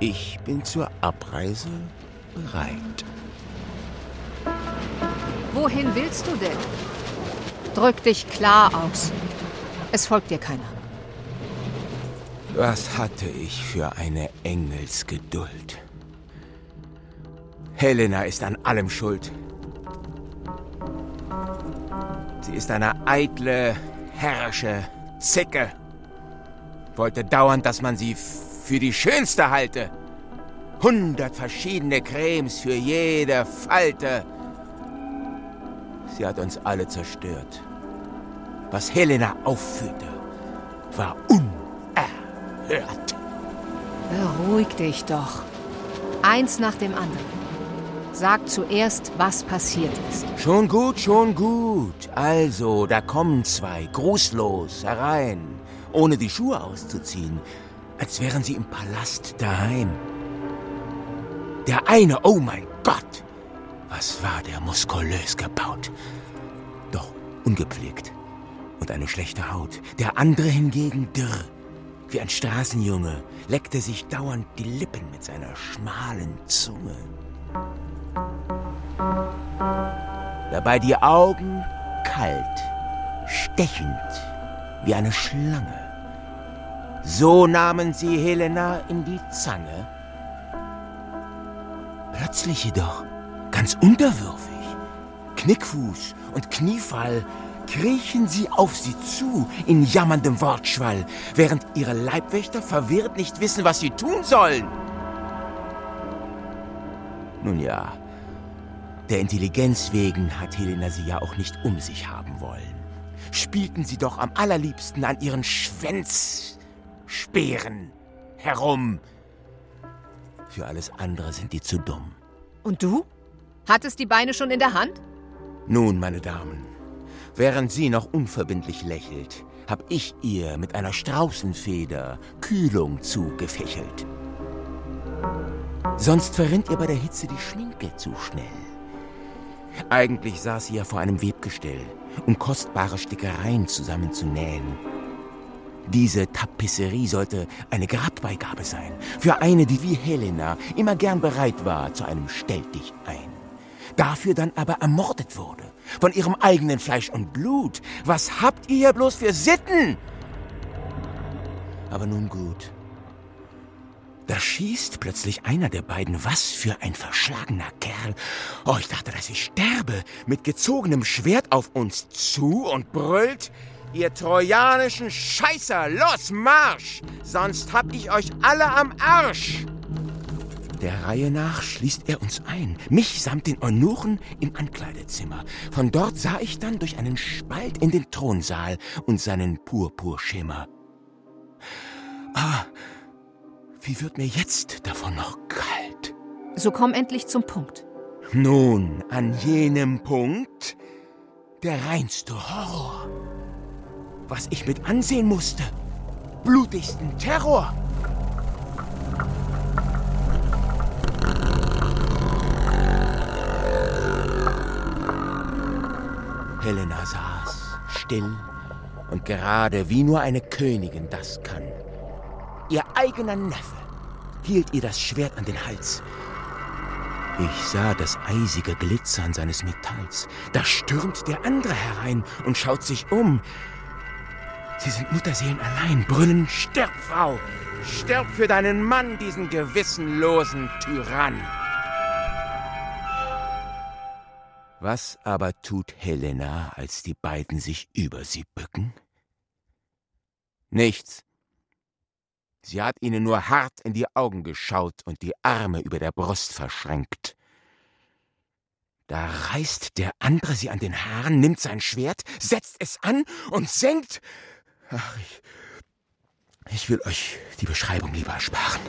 Ich bin zur Abreise bereit. Wohin willst du denn? Drück dich klar aus. Es folgt dir keiner. Was hatte ich für eine Engelsgeduld? Helena ist an allem schuld. Sie ist eine eitle, herrische Zicke. Wollte dauernd, dass man sie für die Schönste halte. Hundert verschiedene Cremes für jede Falte. Sie hat uns alle zerstört. Was Helena aufführte, war unerhört. Beruhig dich doch. Eins nach dem anderen. Sag zuerst, was passiert ist. Schon gut, schon gut. Also, da kommen zwei, grußlos herein, ohne die Schuhe auszuziehen, als wären sie im Palast daheim. Der eine, oh mein Gott, was war der muskulös gebaut, doch ungepflegt und eine schlechte Haut. Der andere hingegen dürr, wie ein Straßenjunge, leckte sich dauernd die Lippen mit seiner schmalen Zunge. Dabei die Augen kalt, stechend wie eine Schlange. So nahmen sie Helena in die Zange. Plötzlich jedoch, ganz unterwürfig, Knickfuß und Kniefall, kriechen sie auf sie zu in jammerndem Wortschwall, während ihre Leibwächter verwirrt nicht wissen, was sie tun sollen. Nun ja, der Intelligenz wegen hat Helena sie ja auch nicht um sich haben wollen. Spielten sie doch am allerliebsten an ihren Schwänzspeeren herum. Für alles andere sind die zu dumm. Und du? Hattest die Beine schon in der Hand? Nun, meine Damen, während sie noch unverbindlich lächelt, hab ich ihr mit einer Straußenfeder Kühlung zugefächelt. Sonst verrinnt ihr bei der Hitze die Schminke zu schnell. Eigentlich saß sie ja vor einem Webgestell, um kostbare Stickereien zusammenzunähen. Diese Tapisserie sollte eine Grabbeigabe sein, für eine, die wie Helena immer gern bereit war zu einem Stell dich ein. Dafür dann aber ermordet wurde, von ihrem eigenen Fleisch und Blut. Was habt ihr hier bloß für Sitten? Aber nun gut. Da schießt plötzlich einer der beiden, was für ein verschlagener Kerl. Oh, ich dachte, dass ich sterbe, mit gezogenem Schwert auf uns zu und brüllt, ihr trojanischen Scheißer, los, Marsch! Sonst hab ich euch alle am Arsch! Der Reihe nach schließt er uns ein, mich samt den Eunuchen im Ankleidezimmer. Von dort sah ich dann durch einen Spalt in den Thronsaal und seinen Purpurschimmer. Ah, wie wird mir jetzt davon noch kalt? So komm endlich zum Punkt. Nun, an jenem Punkt der reinste Horror. Was ich mit ansehen musste. Blutigsten Terror. Helena saß, still und gerade wie nur eine Königin das kann. Ihr eigener Neffe hielt ihr das Schwert an den Hals. Ich sah das eisige Glitzern seines Metalls. Da stürmt der andere herein und schaut sich um. Sie sind Mutterseelen allein, brüllen, stirb, Frau! Stirb für deinen Mann, diesen gewissenlosen Tyrann! Was aber tut Helena, als die beiden sich über sie bücken? Nichts. Sie hat ihnen nur hart in die Augen geschaut und die Arme über der Brust verschränkt. Da reißt der andere sie an den Haaren, nimmt sein Schwert, setzt es an und senkt. Ach, ich, ich will euch die Beschreibung lieber ersparen.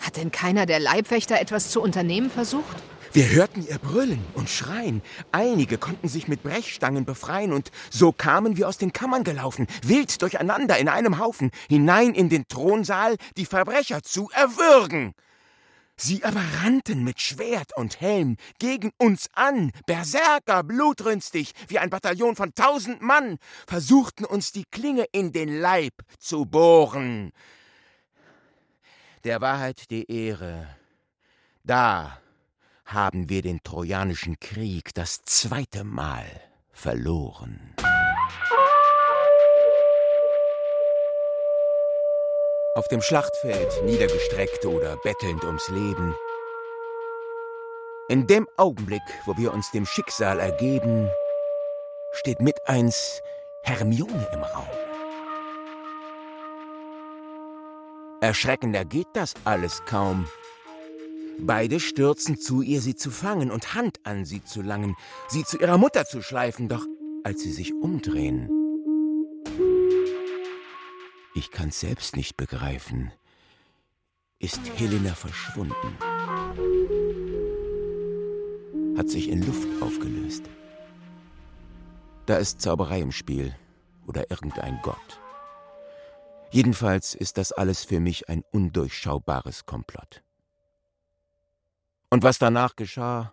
Hat denn keiner der Leibwächter etwas zu unternehmen versucht? Wir hörten ihr brüllen und schreien. Einige konnten sich mit Brechstangen befreien und so kamen wir aus den Kammern gelaufen, wild durcheinander in einem Haufen, hinein in den Thronsaal, die Verbrecher zu erwürgen. Sie aber rannten mit Schwert und Helm gegen uns an, Berserker, blutrünstig, wie ein Bataillon von tausend Mann, versuchten uns die Klinge in den Leib zu bohren. Der Wahrheit die Ehre. Da haben wir den Trojanischen Krieg das zweite Mal verloren. Auf dem Schlachtfeld niedergestreckt oder bettelnd ums Leben. In dem Augenblick, wo wir uns dem Schicksal ergeben, steht mit eins Hermione im Raum. Erschreckender geht das alles kaum. Beide stürzen zu ihr, sie zu fangen und Hand an sie zu langen, sie zu ihrer Mutter zu schleifen, doch als sie sich umdrehen, ich kann's selbst nicht begreifen, ist Helena verschwunden, hat sich in Luft aufgelöst. Da ist Zauberei im Spiel oder irgendein Gott. Jedenfalls ist das alles für mich ein undurchschaubares Komplott. Und was danach geschah,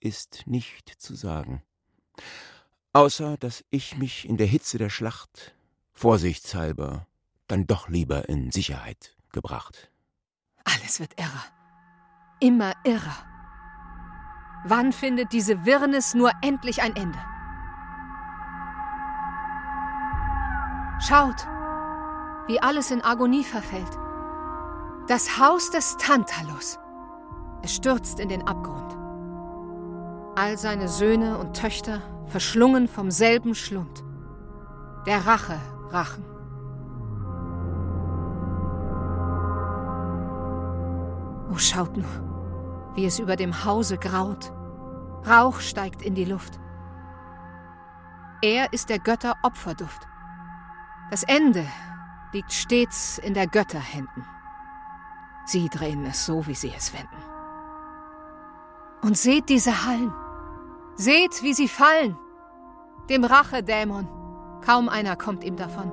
ist nicht zu sagen. Außer, dass ich mich in der Hitze der Schlacht vorsichtshalber dann doch lieber in Sicherheit gebracht. Alles wird irrer. Immer irrer. Wann findet diese Wirrnis nur endlich ein Ende? Schaut, wie alles in Agonie verfällt. Das Haus des Tantalus. Es stürzt in den Abgrund. All seine Söhne und Töchter verschlungen vom selben Schlund. Der Rache Rachen. Oh, schaut nur, wie es über dem Hause graut. Rauch steigt in die Luft. Er ist der Götter Opferduft. Das Ende liegt stets in der Götterhänden. Sie drehen es so, wie sie es wenden. Und seht diese Hallen. Seht, wie sie fallen. Dem Rachedämon. Kaum einer kommt ihm davon.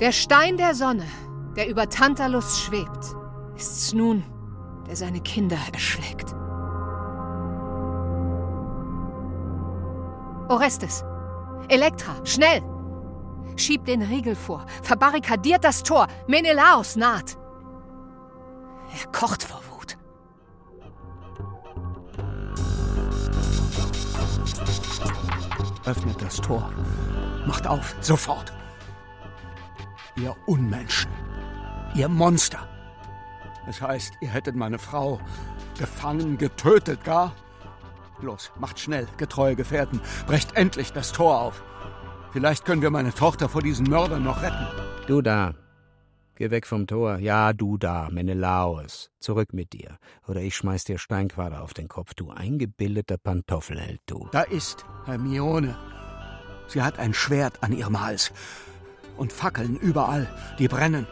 Der Stein der Sonne, der über Tantalus schwebt, ist's nun, der seine Kinder erschlägt. Orestes, Elektra, schnell! Schiebt den Riegel vor, verbarrikadiert das Tor, Menelaos naht. Er kocht vor Wut. Öffnet das Tor. Macht auf, sofort. Ihr Unmenschen. Ihr Monster. Es heißt, ihr hättet meine Frau gefangen, getötet, gar? Los, macht schnell, getreue Gefährten. Brecht endlich das Tor auf. Vielleicht können wir meine Tochter vor diesen Mördern noch retten. Du da. Geh weg vom Tor. Ja, du da, Menelaos. Zurück mit dir. Oder ich schmeiß dir Steinquader auf den Kopf, du eingebildeter Pantoffelheld, du. Da ist Hermione. Sie hat ein Schwert an ihrem Hals. Und Fackeln überall, die brennen.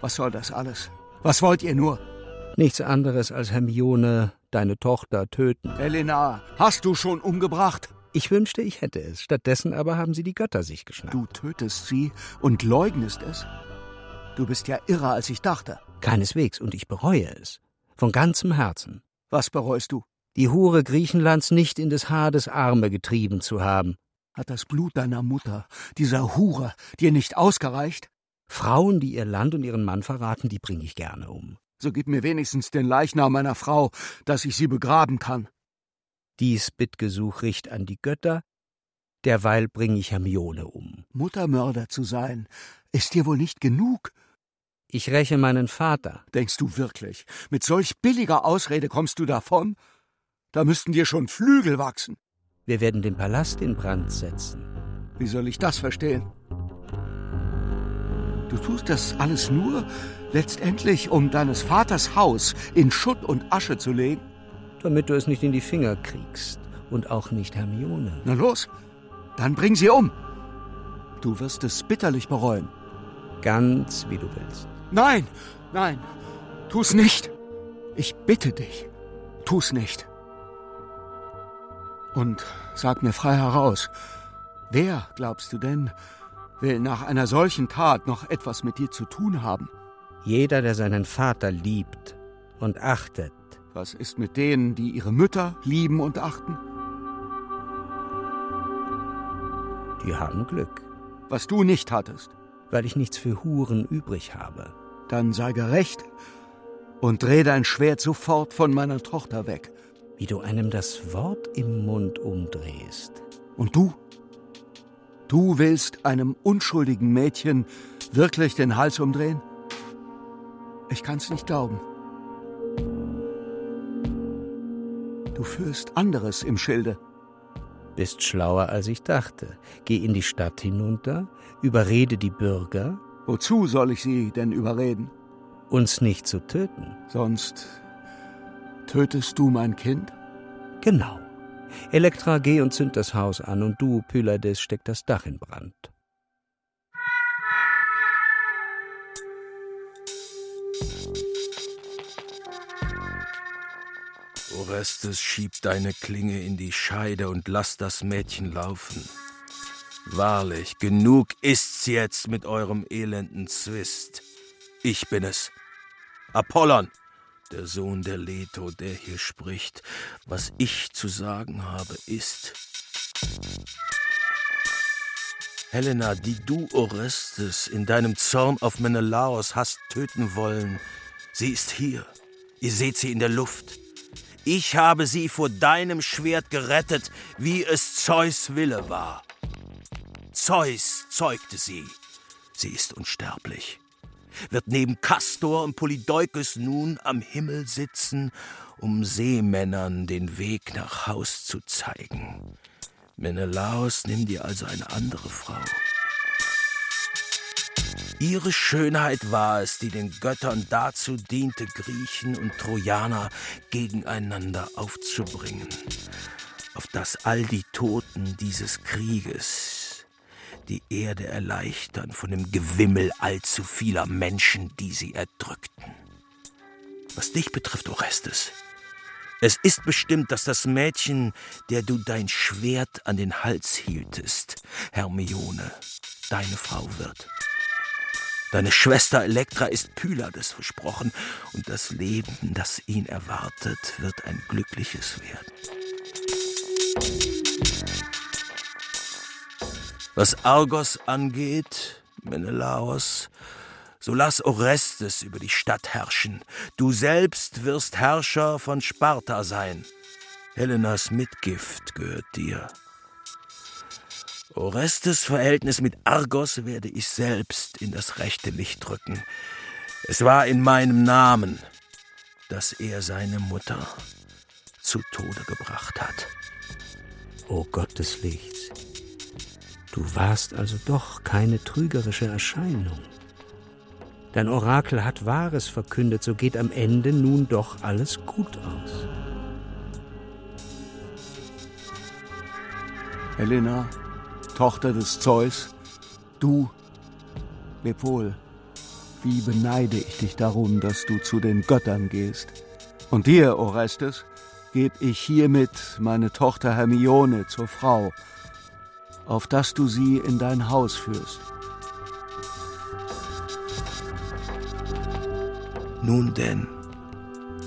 Was soll das alles? Was wollt ihr nur? Nichts anderes als Hermione, deine Tochter, töten. Helena, hast du schon umgebracht? Ich wünschte, ich hätte es. Stattdessen aber haben sie die Götter sich geschnappt. Du tötest sie und leugnest es? Du bist ja irrer, als ich dachte. Keineswegs, und ich bereue es. Von ganzem Herzen. Was bereust du? Die Hure Griechenlands nicht in des Hades Arme getrieben zu haben. Hat das Blut deiner Mutter, dieser Hure, dir nicht ausgereicht? Frauen, die ihr Land und ihren Mann verraten, die bringe ich gerne um. So gib mir wenigstens den Leichnam meiner Frau, dass ich sie begraben kann. Dies Bittgesuch richt an die Götter, derweil bringe ich Hermione um. Muttermörder zu sein, ist dir wohl nicht genug? Ich räche meinen Vater. Denkst du wirklich, mit solch billiger Ausrede kommst du davon? Da müssten dir schon Flügel wachsen. Wir werden den Palast in Brand setzen. Wie soll ich das verstehen? Du tust das alles nur letztendlich, um deines Vaters Haus in Schutt und Asche zu legen? Damit du es nicht in die Finger kriegst. Und auch nicht Hermione. Na los, dann bring sie um. Du wirst es bitterlich bereuen. Ganz wie du willst. Nein, nein, tu's nicht. Ich bitte dich, tu's nicht. Und sag mir frei heraus, wer, glaubst du denn, will nach einer solchen Tat noch etwas mit dir zu tun haben? Jeder, der seinen Vater liebt und achtet. Was ist mit denen, die ihre Mütter lieben und achten? Die haben Glück. Was du nicht hattest. Weil ich nichts für Huren übrig habe. Dann sei gerecht und dreh dein Schwert sofort von meiner Tochter weg. Wie du einem das Wort im Mund umdrehst. Und du? Du willst einem unschuldigen Mädchen wirklich den Hals umdrehen? Ich kann's nicht glauben. Du führst anderes im Schilde. Bist schlauer, als ich dachte. Geh in die Stadt hinunter, überrede die Bürger. Wozu soll ich sie denn überreden? Uns nicht zu töten. Sonst tötest du mein Kind? Genau. Elektra, geh und zünd das Haus an, und du, Pylades, steck das Dach in Brand. Orestes, schieb deine Klinge in die Scheide und lass das Mädchen laufen. Wahrlich, genug ist's jetzt mit eurem elenden Zwist. Ich bin es. Apollon, der Sohn der Leto, der hier spricht. Was ich zu sagen habe, ist. Helena, die du, Orestes, in deinem Zorn auf Menelaos hast töten wollen, sie ist hier. Ihr seht sie in der Luft. Ich habe sie vor deinem Schwert gerettet, wie es Zeus Wille war. Zeus zeugte sie. Sie ist unsterblich. Wird neben Kastor und Polydeukes nun am Himmel sitzen, um Seemännern den Weg nach Haus zu zeigen. Menelaos, nimm dir also eine andere Frau. Ihre Schönheit war es, die den Göttern dazu diente, Griechen und Trojaner gegeneinander aufzubringen, auf dass all die Toten dieses Krieges die Erde erleichtern von dem Gewimmel allzu vieler Menschen, die sie erdrückten. Was dich betrifft, Orestes, es ist bestimmt, dass das Mädchen, der du dein Schwert an den Hals hieltest, Hermione, deine Frau wird. Deine Schwester Elektra ist Pylades versprochen, und das Leben, das ihn erwartet, wird ein glückliches werden. Was Argos angeht, Menelaos, so lass Orestes über die Stadt herrschen. Du selbst wirst Herrscher von Sparta sein. Helenas Mitgift gehört dir. Orestes Verhältnis mit Argos werde ich selbst in das rechte Licht rücken. Es war in meinem Namen, dass er seine Mutter zu Tode gebracht hat. O Gott des Lichts, du warst also doch keine trügerische Erscheinung. Dein Orakel hat Wahres verkündet, so geht am Ende nun doch alles gut aus. Helena, Tochter des Zeus, du, leb wohl. wie beneide ich dich darum, dass du zu den Göttern gehst. Und dir, Orestes, geb ich hiermit meine Tochter Hermione zur Frau, auf dass du sie in dein Haus führst. Nun denn,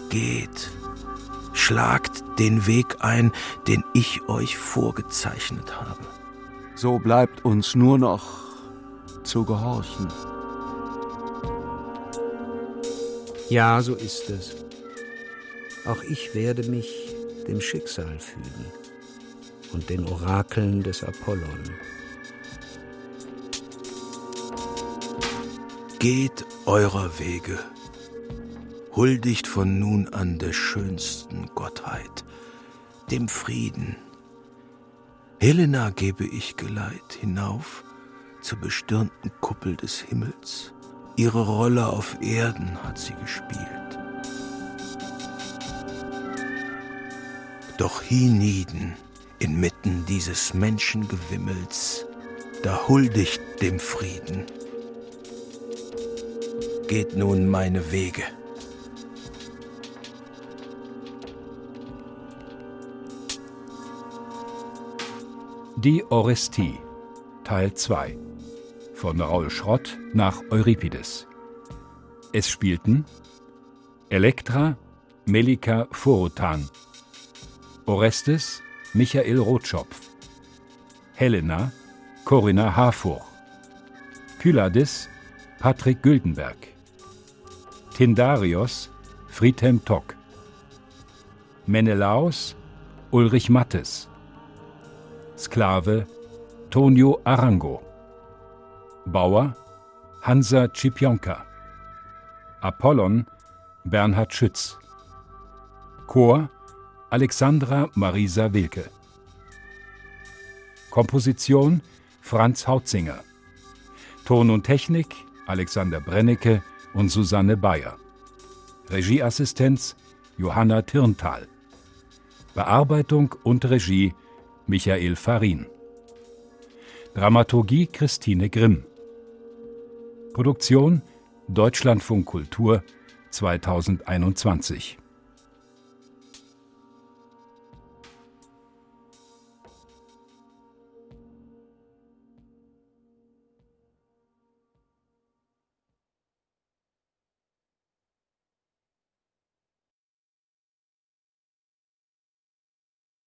geht, schlagt den Weg ein, den ich euch vorgezeichnet habe. So bleibt uns nur noch zu gehorchen. Ja, so ist es. Auch ich werde mich dem Schicksal fügen und den Orakeln des Apollon. Geht eurer Wege, huldigt von nun an der schönsten Gottheit, dem Frieden. Helena gebe ich Geleit hinauf zur bestirnten Kuppel des Himmels. Ihre Rolle auf Erden hat sie gespielt. Doch hienieden, inmitten dieses Menschengewimmels, da huldigt dem Frieden. Geht nun meine Wege. Die Orestie Teil 2 von Raul Schrott nach Euripides. Es spielten Elektra Melika Forotan, Orestes Michael Rotschopf, Helena Corinna Harfurch, Pylades Patrick Güldenberg, Tindarios Friedhelm Tock, Menelaos Ulrich Mattes, Sklave Tonio Arango, Bauer Hansa Cipionka, Apollon Bernhard Schütz, Chor Alexandra Marisa Wilke, Komposition Franz Hautzinger, Ton und Technik Alexander Brennecke und Susanne Bayer, Regieassistenz Johanna Tirntal, Bearbeitung und Regie Michael Farin. Dramaturgie Christine Grimm. Produktion Deutschlandfunk Kultur 2021